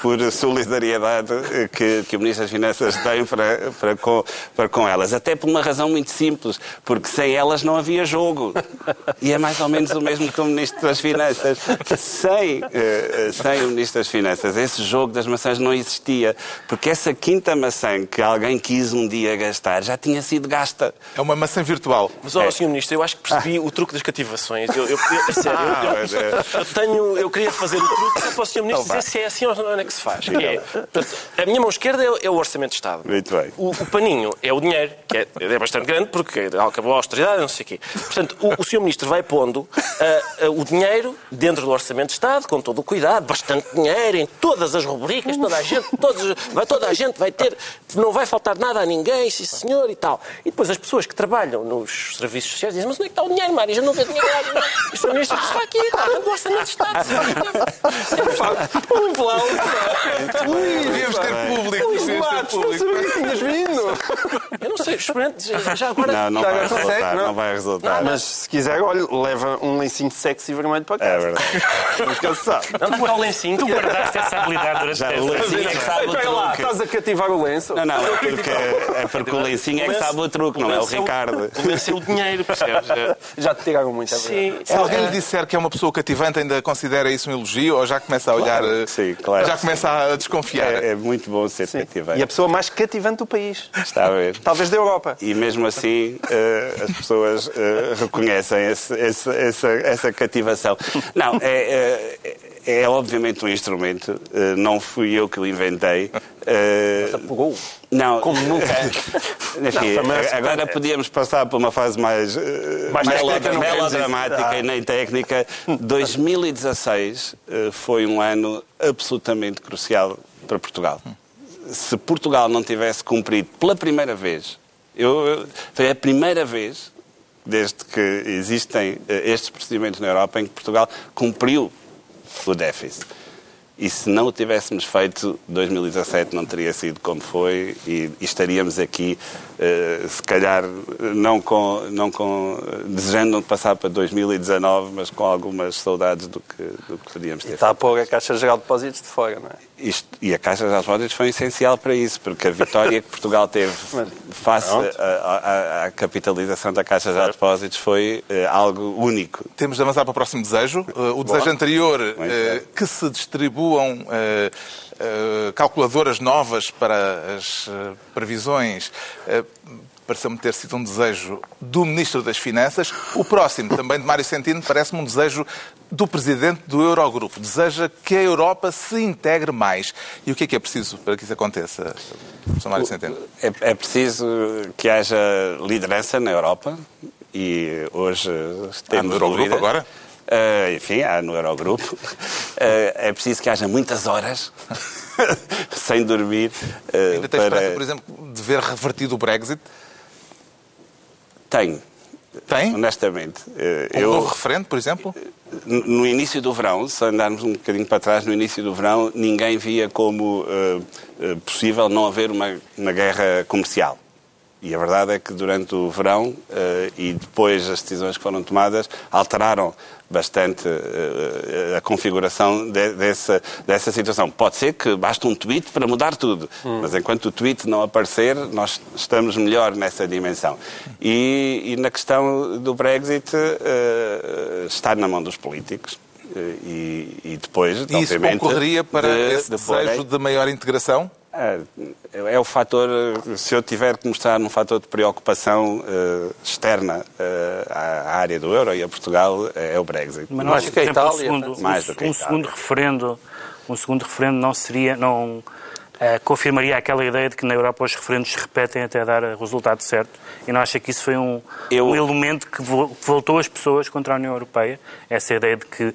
por solidariedade que, que o Ministro das Finanças tem para, para, com, para com elas. Até por uma razão muito simples, porque sem elas não havia jogo. E é mais ou menos o mesmo que o Ministro das Finanças. Sem, sem o Ministro das Finanças, esse jogo das maçãs não existia. Porque essa quinta maçã que alguém quis um dia gastar já tinha sido gasta. É uma maçã virtual. Mas, olha, é. Sr. Ministro, eu acho que percebi ah. o truque das cativações. Eu, eu, eu sério, eu, eu, tenho, eu queria fazer o truque para o Sr. Ministro dizer se é assim ou não é que se faz. É, a minha mão esquerda é, o Orçamento de Estado. Muito bem. O, o paninho é o dinheiro, que é, é bastante grande, porque acabou aos 300 não sei o quê. Portanto, o, o Sr. Ministro vai pondo uh, uh, o dinheiro dentro do Orçamento de Estado, com todo o cuidado, bastante dinheiro em todas as rubricas, toda a gente, todos, vai, toda a gente vai ter, não vai faltar nada a ninguém, sim senhor e tal. E depois as pessoas que trabalham nos serviços sociais dizem, mas onde é que está o dinheiro, Mário? Já não vê dinheiro lá. O Sr. Ministro está aqui, está do Orçamento de Estado. Um plano. Devíamos ter público. Luís Matos, não sabia que tinhas vindo. Eu não sei, experimente, já agora... Não, não não, não resultar, não? não vai resultar. Mas se quiser, olha, leva um lencinho sexy vermelho para É casa. verdade. Nunca se sabe. Não, não, o lencinho. Tu guardaste essa habilidade durante Já, o lencinho é que sabe o Espera lá, truque. estás a cativar o lenço? Não, não, é porque, é porque o lencinho é que sabe o truque, não é o Ricardo. O lenço é o dinheiro, percebes? É. Já te tiraram muito, é. Sim. Se alguém lhe disser que é uma pessoa cativante, ainda considera isso um elogio ou já começa a olhar. Claro, eh, sim, claro. Já começa a desconfiar. É, é muito bom ser Sim. cativante. E a pessoa mais cativante do país. Está a ver? Talvez da Europa. E mesmo assim eh, as pessoas eh, reconhecem esse- esse- essa, essa cativação. Não, é, é, é obviamente um instrumento, eh, não fui eu que o inventei. eh, Apurou. não, Como nunca. Enfim, Não, mas- agora podíamos passar para uma fase mais, Mais queremos melodramática e nem técnica. 2016 eh, foi um ano absolutamente crucial para Portugal. Se Portugal não tivesse cumprido pela primeira vez, eu- foi a primeira vez desde que existem eh, estes procedimentos na Europa em que Portugal cumpriu o déficit. E se não o tivéssemos feito, 2017 não teria sido como foi e, estaríamos aqui, se calhar, não com, não com, desejando passar para 2019, mas com algumas saudades do que, do que podíamos ter Está a pôr a Caixa Geral de Depósitos de fora, não é? isto, e a Caixa de Depósitos foi essencial para isso, porque a vitória que Portugal teve face à- capitalização da Caixa de Depósitos foi eh, algo único. Temos de avançar para o próximo desejo. Uh, o desejo anterior, uh, que se distribuam uh, uh, calculadoras novas para as uh, previsões, uh, pareceu-me ter sido um desejo do Ministro das Finanças. O próximo, também de Mário Centeno, parece-me um desejo do Presidente do Eurogrupo. Deseja que a Europa se integre mais. E o que é que é preciso para que isso aconteça, Professor Mário Centeno? É, é preciso que haja liderança na Europa e hoje temos no Eurogrupo dúvidas. agora? Eh, enfim, há no Eurogrupo. Eh, é preciso que haja muitas horas sem dormir eh, Ainda tem para... esperança, por exemplo, de ver revertido o Brexit? Tenho, Tem? honestamente. Um novo referendo, por exemplo? No início do verão, se andarmos um bocadinho para trás, no início do verão, ninguém via como eh, possível não haver uma, uma guerra comercial. E a verdade é que durante o verão eh, e depois as decisões que foram tomadas alteraram bastante eh, a configuração de- dessa, dessa situação. Pode ser que basta um tweet para mudar tudo, mas enquanto o tweet não aparecer, nós estamos melhor nessa dimensão. E, e na questão do Brexit, eh, está na mão dos políticos. E, e depois, E isso obviamente, concorreria para de- esse desejo de maior integração? É, é o fator, se eu tiver que mostrar um fator de preocupação eh, externa eh, à, área do euro e a Portugal, eh, é o Brexit. Mas não Mais acha que a Itália, um segundo, mais um, do que a um Itália. segundo referendo, um segundo referendo não seria, não eh, confirmaria aquela ideia de que na Europa os referendos se repetem até dar o resultado certo? E não acha que isso foi um, Eu- um elemento que vo- que voltou as pessoas contra a União Europeia? Essa ideia de que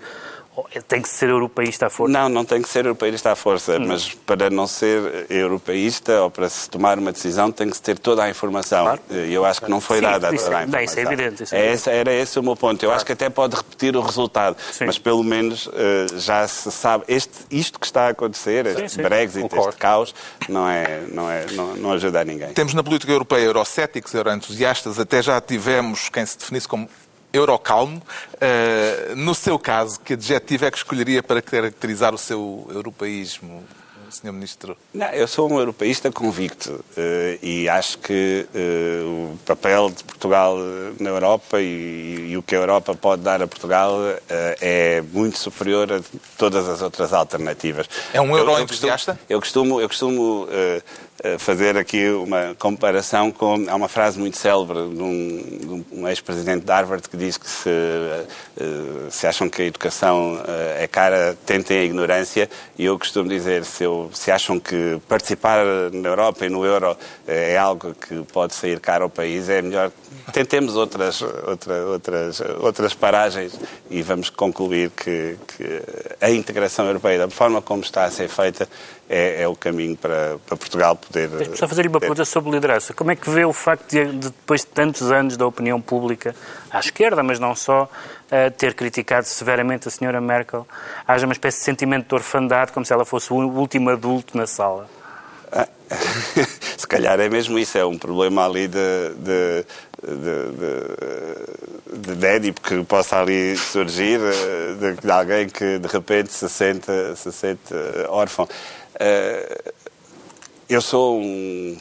tem que ser europeísta à força? Não, não tem que ser europeísta à força, mas para não ser europeísta ou para se tomar uma decisão tem que se ter toda a informação. E eu acho que não foi Sim, dada isso toda a é- informação. bem, isso é evidente, isso é É evidente. esse- era esse o meu ponto. Eu acho que até pode repetir o resultado, Sim. mas pelo menos eh, já se sabe. Este, isto que está a acontecer, este sim. Brexit, Concordo. este caos, não, é, não, é, não, não ajuda a ninguém. Temos na política europeia eurocéticos, euroentusiastas, até já tivemos quem se definisse como eurocalmo. Uh, no seu caso, que adjetivo é que escolheria para caracterizar o seu europeísmo? Sr. Ministro? Não, eu sou um europeísta convicto eh, e acho que eh, o papel de Portugal eh, na Europa e, e o que a Europa pode dar a Portugal é muito superior a todas as outras alternativas. É um euro-entusiasta? Eu costumo, eu costumo, eu costumo fazer aqui uma comparação com. Há uma frase muito célebre de um, um ex-presidente de Harvard que diz que se, se acham que a educação é cara, tentem a ignorância. E eu costumo dizer: se, eu, se acham que participar na Europa e no euro é algo que pode sair caro ao país, é melhor tentemos outras, outra, outras, outras paragens e vamos concluir que, que, a integração europeia, da forma como está a ser feita, é, é o caminho para, para Portugal poder. Deixa-me só fazer-lhe uma pergunta sobre liderança. Como é que vê o facto de, de, depois de tantos anos da opinião pública, à esquerda, mas não só, uh, ter criticado severamente a senhora Merkel, haja uma espécie de sentimento de orfandade, como se ela fosse o último adulto na sala? Ah, se calhar é mesmo isso, é um problema ali de, de, de, de, de Édipo que possa ali surgir, eh, de, de, alguém que de repente se sente, se sente órfão. Uh, eu sou um,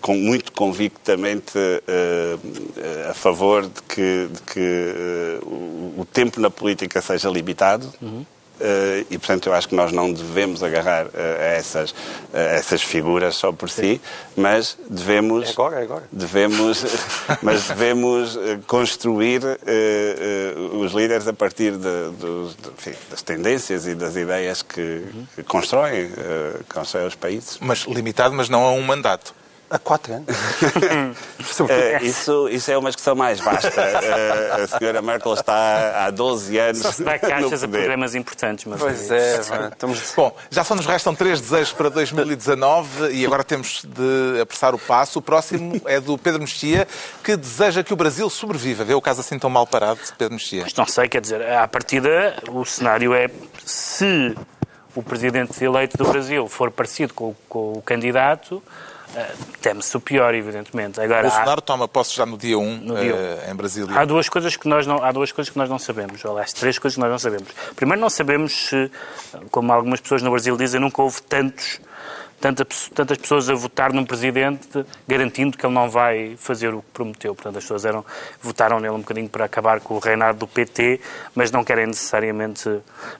com, muito convictamente uh, a favor de que, de que uh, o, o, tempo na política seja limitado. Uhum. Uh, e, portanto, eu acho que nós não devemos agarrar uh, a, essas, uh, essas figuras só por si, mas devemos... É agora, é agora. Devemos, mas devemos construir os líderes a partir de, de, de, enfim, das tendências e das ideias que, que constroem, constroem os países. Mas limitado, mas não a um mandato. Há quatro anos. uh, isso, isso é uma discussão mais vasta. Uh, a senhora Merkel está há 12 anos. Só se dá caixas a programas importantes. Mas pois é, estamos... Bom, já só nos restam três desejos para 2019 e agora temos de apressar o passo. O próximo é do Pedro Mexia, que deseja que o Brasil sobreviva. Vê o caso assim tão mal parado, Pedro Mexia. Mas não sei, quer dizer, à partida o cenário é se o presidente eleito do Brasil for parecido com, com o candidato Teme-se o pior, evidentemente. Agora, Bolsonaro há... toma posse já no dia 1, no dia 1. Uh, em Brasília. Há duas, coisas que nós não, há duas coisas que nós não sabemos, ou aliás, três coisas que nós não sabemos. Primeiro, não sabemos se, como algumas pessoas no Brasil dizem, nunca houve tantos tanta, tantas pessoas a votar num presidente garantindo que ele não vai fazer o que prometeu. Portanto, as pessoas eram, votaram nele um bocadinho para acabar com o reinado do PT, mas não querem necessariamente,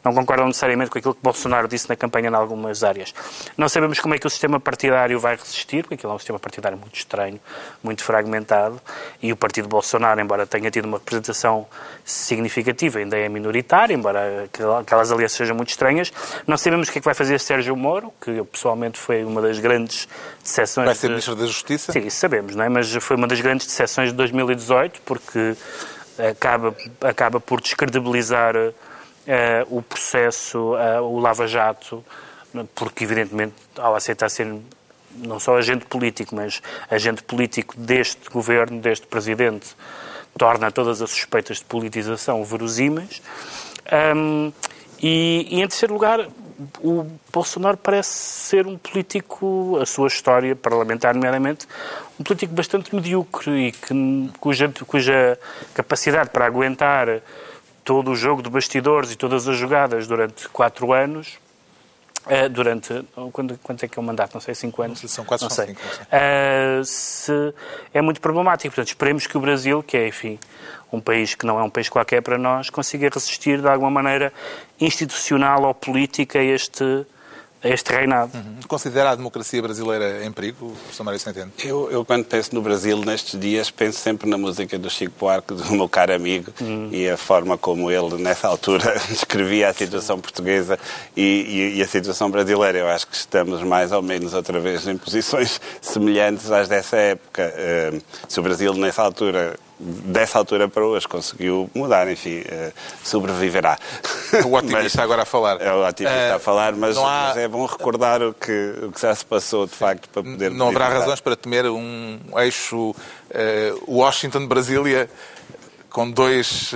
não concordam necessariamente com aquilo que Bolsonaro disse na campanha em algumas áreas. Não sabemos como é que o sistema partidário vai resistir, porque aquilo é um sistema partidário muito estranho, muito fragmentado, e o partido Bolsonaro, embora tenha tido uma representação significativa, ainda é minoritário, embora aquelas alianças sejam muito estranhas. Não sabemos o que é que vai fazer Sérgio Moro, que eu pessoalmente foi uma das grandes decepções. Vai ser de... Ministro da Justiça? Sim, isso sabemos, não é? Mas foi uma das grandes decepções de 2018, porque acaba, acaba por descredibilizar uh, o processo, uh, o Lava Jato, porque, evidentemente, ao aceitar ser não só agente político, mas agente político deste governo, deste presidente, torna todas as suspeitas de politização verosímeis. Um, e, e, em terceiro lugar, o Bolsonaro parece ser um político, a sua história parlamentar, nomeadamente, um político bastante medíocre e que, cuja, cuja capacidade para aguentar todo o jogo de bastidores e todas as jogadas durante quatro anos durante. Quando, quanto é que é o mandato? Não sei, cinco anos? São quatro, não sei. Cinco, uh, se, é muito problemático. Portanto, esperemos que o Brasil, que é, enfim, um país que não é um país qualquer para nós, consiga resistir de alguma maneira institucional ou política a este este reinado. Uhum. Considera a democracia brasileira em perigo, professor Mário Centeno? Eu, eu, quando penso no Brasil nestes dias, penso sempre na música do Chico Buarque, do meu caro amigo, uhum. e a forma como ele, nessa altura, descrevia a situação portuguesa e, e, e, a situação brasileira. Eu acho que estamos mais ou menos outra vez em posições semelhantes às dessa época. Uh, se o Brasil, nessa altura, dessa altura para hoje conseguiu mudar, enfim, uh, sobreviverá. O otimista mas, agora a falar. É o otimista uh, a falar, mas, há... mas, é bom recordar o que, o que já se passou, de facto, para poder... Não haverá razões para temer um eixo uh, Washington-Brasília com dois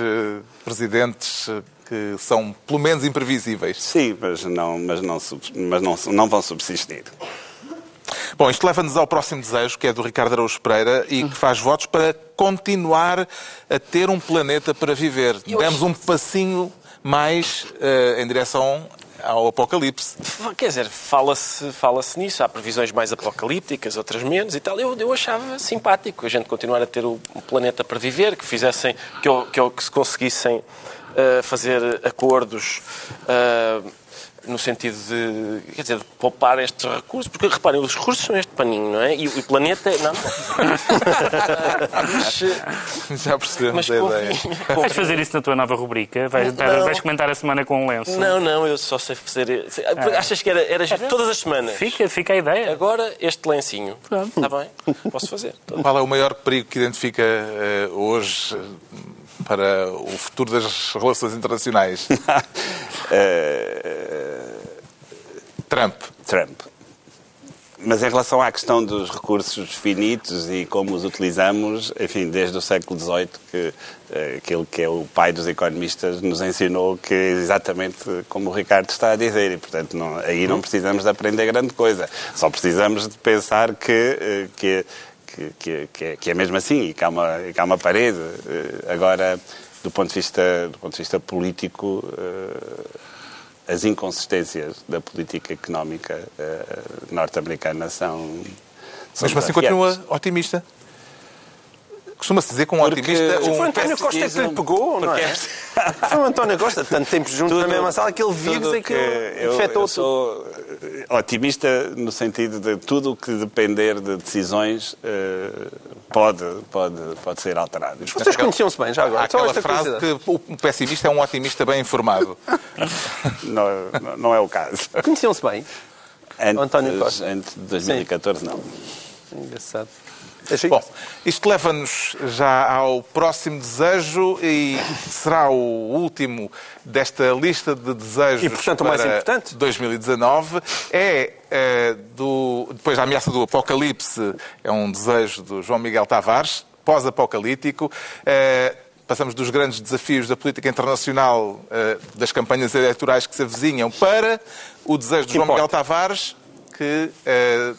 presidentes que são, pelo menos, imprevisíveis. Sim, mas não, mas não, mas não, não vão subsistir. Bom, isto leva-nos ao próximo desejo, que é do Ricardo Araújo Pereira, e que faz votos para continuar a ter um planeta para viver. Demos um passinho mais uh, em direção ao apocalipse. Quer dizer, fala-se fala nisso, há previsões mais apocalípticas, outras menos e tal. Eu, eu achava simpático a gente continuar a ter o planeta para viver, que fizessem, que, que, que se conseguissem uh, fazer acordos. Uh, no sentido de, quer dizer, de poupar estes recursos, porque reparem, os recursos são este paninho, não é? E o planeta é. Não, não. mas, Já percebemos a ideia. Vais fazer isso na tua nova rubrica? Vais, vais, comentar a semana com um lenço? Não, não, eu só sei fazer. Ah. Achas que era, era todas as semanas? Fica, fica a ideia. Agora este lencinho. Está bem? Posso fazer. Qual é o maior perigo que identifica uh, hoje? Para o futuro das relações internacionais? Trump. Trump. Mas em relação à questão dos recursos finitos e como os utilizamos, enfim, desde o século XVIII, que eh, aquele que é o pai dos economistas nos ensinou que é exatamente como o Ricardo está a dizer, e portanto não, aí não precisamos de aprender grande coisa. Só precisamos de pensar que, eh, que que, que, que, é, que é mesmo assim e que há uma, que há uma parede. Eh, agora, do ponto de vista, do ponto de vista político, eh, as inconsistências da política económica eh, norte-americana são, são. Mesmo assim, continua otimista? Costuma-se dizer com um Porque otimista. Um foi António Costa que lhe pegou, não é? Foi o António Costa, tanto tempo juntos na mesma sala, aquele vírus é que, que infectou eu sou otimista no sentido de tudo o que depender de decisões eh, pode, pode, pode ser alterado. Vocês conheciam-se bem já agora? Há aquela frase que o pessimista é um otimista bem informado. não, não é o caso. Conheciam-se bem? Antes, António Costa? Antes de 2014, Sim. não. Engraçado. Bom, isto leva-nos já ao próximo desejo e será o último desta lista de desejos e, portanto, o mais importante? 2019. É, é do, depois da ameaça do apocalipse, é um desejo do João Miguel Tavares, pós-apocalíptico. É, passamos dos grandes desafios da política internacional, é, das campanhas eleitorais que se avizinham, para o desejo do João Miguel Tavares, que é,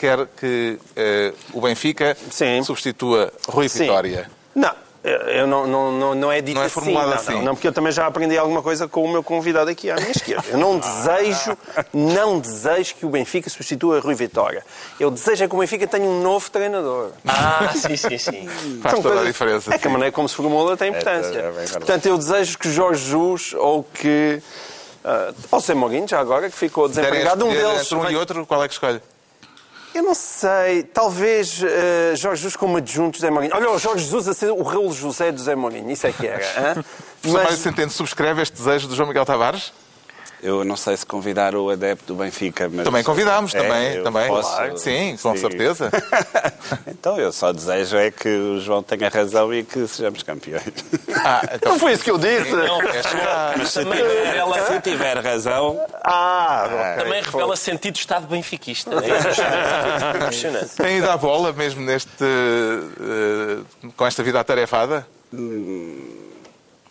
quer que uh, o Benfica Sim. substitua Rui Sim. Vitória. Não. Eu não, não, não, não é dito não é assim, formulado assim. Não, não, não, porque eu também já aprendi alguma coisa com o meu convidado aqui à minha esquerda. Eu não desejo, não desejo que o Benfica substitua Rui Vitória. Eu desejo é que o Benfica tenha um novo treinador. Ah, sim, sim, sim. Faz toda coisas... a diferença. É que a maneira como se formula tem importância. É, é, é Portanto, eu desejo que Jorge Jesus ou que... Uh, ou Zé Mourinho, já agora, que ficou desempregado. Um deles... Entre um e outro, qual é que escolhe? Eu não sei. Talvez uh, Jorge Jesus como adjunto de José Mourinho. Olha, o Jorge Jesus a ser o Raul José de José Mourinho. Isso é que era. Mas... Mário Centeno subscreve este desejo do João Miguel Tavares? Eu não sei se convidar o adepto do Benfica, mas... Também convidámos, é, também. também. Posso... Claro. Sim, com sim. certeza. então, eu só desejo é que o João tenha razão e que sejamos campeões. Ah, então... Não foi isso que eu disse. Não, é mas se tiver, ela, se tiver razão... Ah, okay. Também revela sentido de estado benfiquista. É impressionante. Tem ido à bola mesmo neste... Uh, com esta vida atarefada? Hum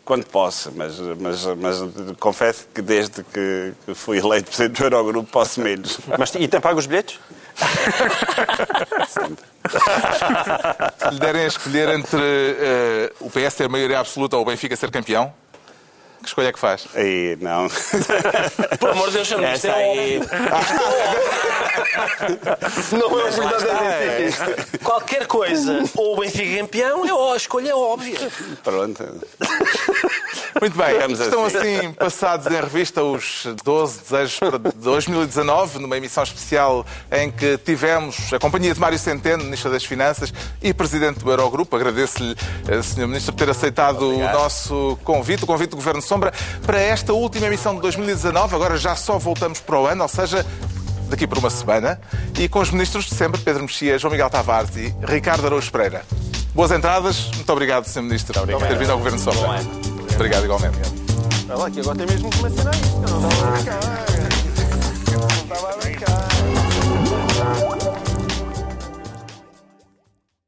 quando posso, mas, mas, mas confesso que desde que fui eleito presidente do Eurogrupo posso menos. Mas, e tem pago os bilhetes? Se lhe derem a escolher entre uh, o PS ter maioria absoluta ou o Benfica ser campeão, que escolha é que faz? Aí, não. Por amor de Deus, chama Essa aí... Não é verdadeiro. É. Qualquer coisa, ou o Benfica campeão, é a escolha é óbvia. Pronto. Muito bem, estão assim. assim passados em revista os 12 desejos para 2019, numa emissão especial em que tivemos a companhia de Mário Centeno, Ministro das Finanças e Presidente do Eurogrupo. Agradeço-lhe, eh, Sr. Ministro, por ter aceitado Obrigado. o nosso convite, o convite do Governo Sombra para esta última emissão de 2019. Agora já só voltamos para o ano, ou seja, daqui por uma semana. E com os ministros de sempre, Pedro Mexia, João Miguel Tavares e Ricardo Araújo Pereira. Boas entradas. Muito obrigado, Sr. Ministro, por ter vindo ao Governo Sombra. Obrigado, obrigado igualmente. Olha lá, que agora tem mesmo que começar isto. Ah, não estava a brincar. Não estava a brincar.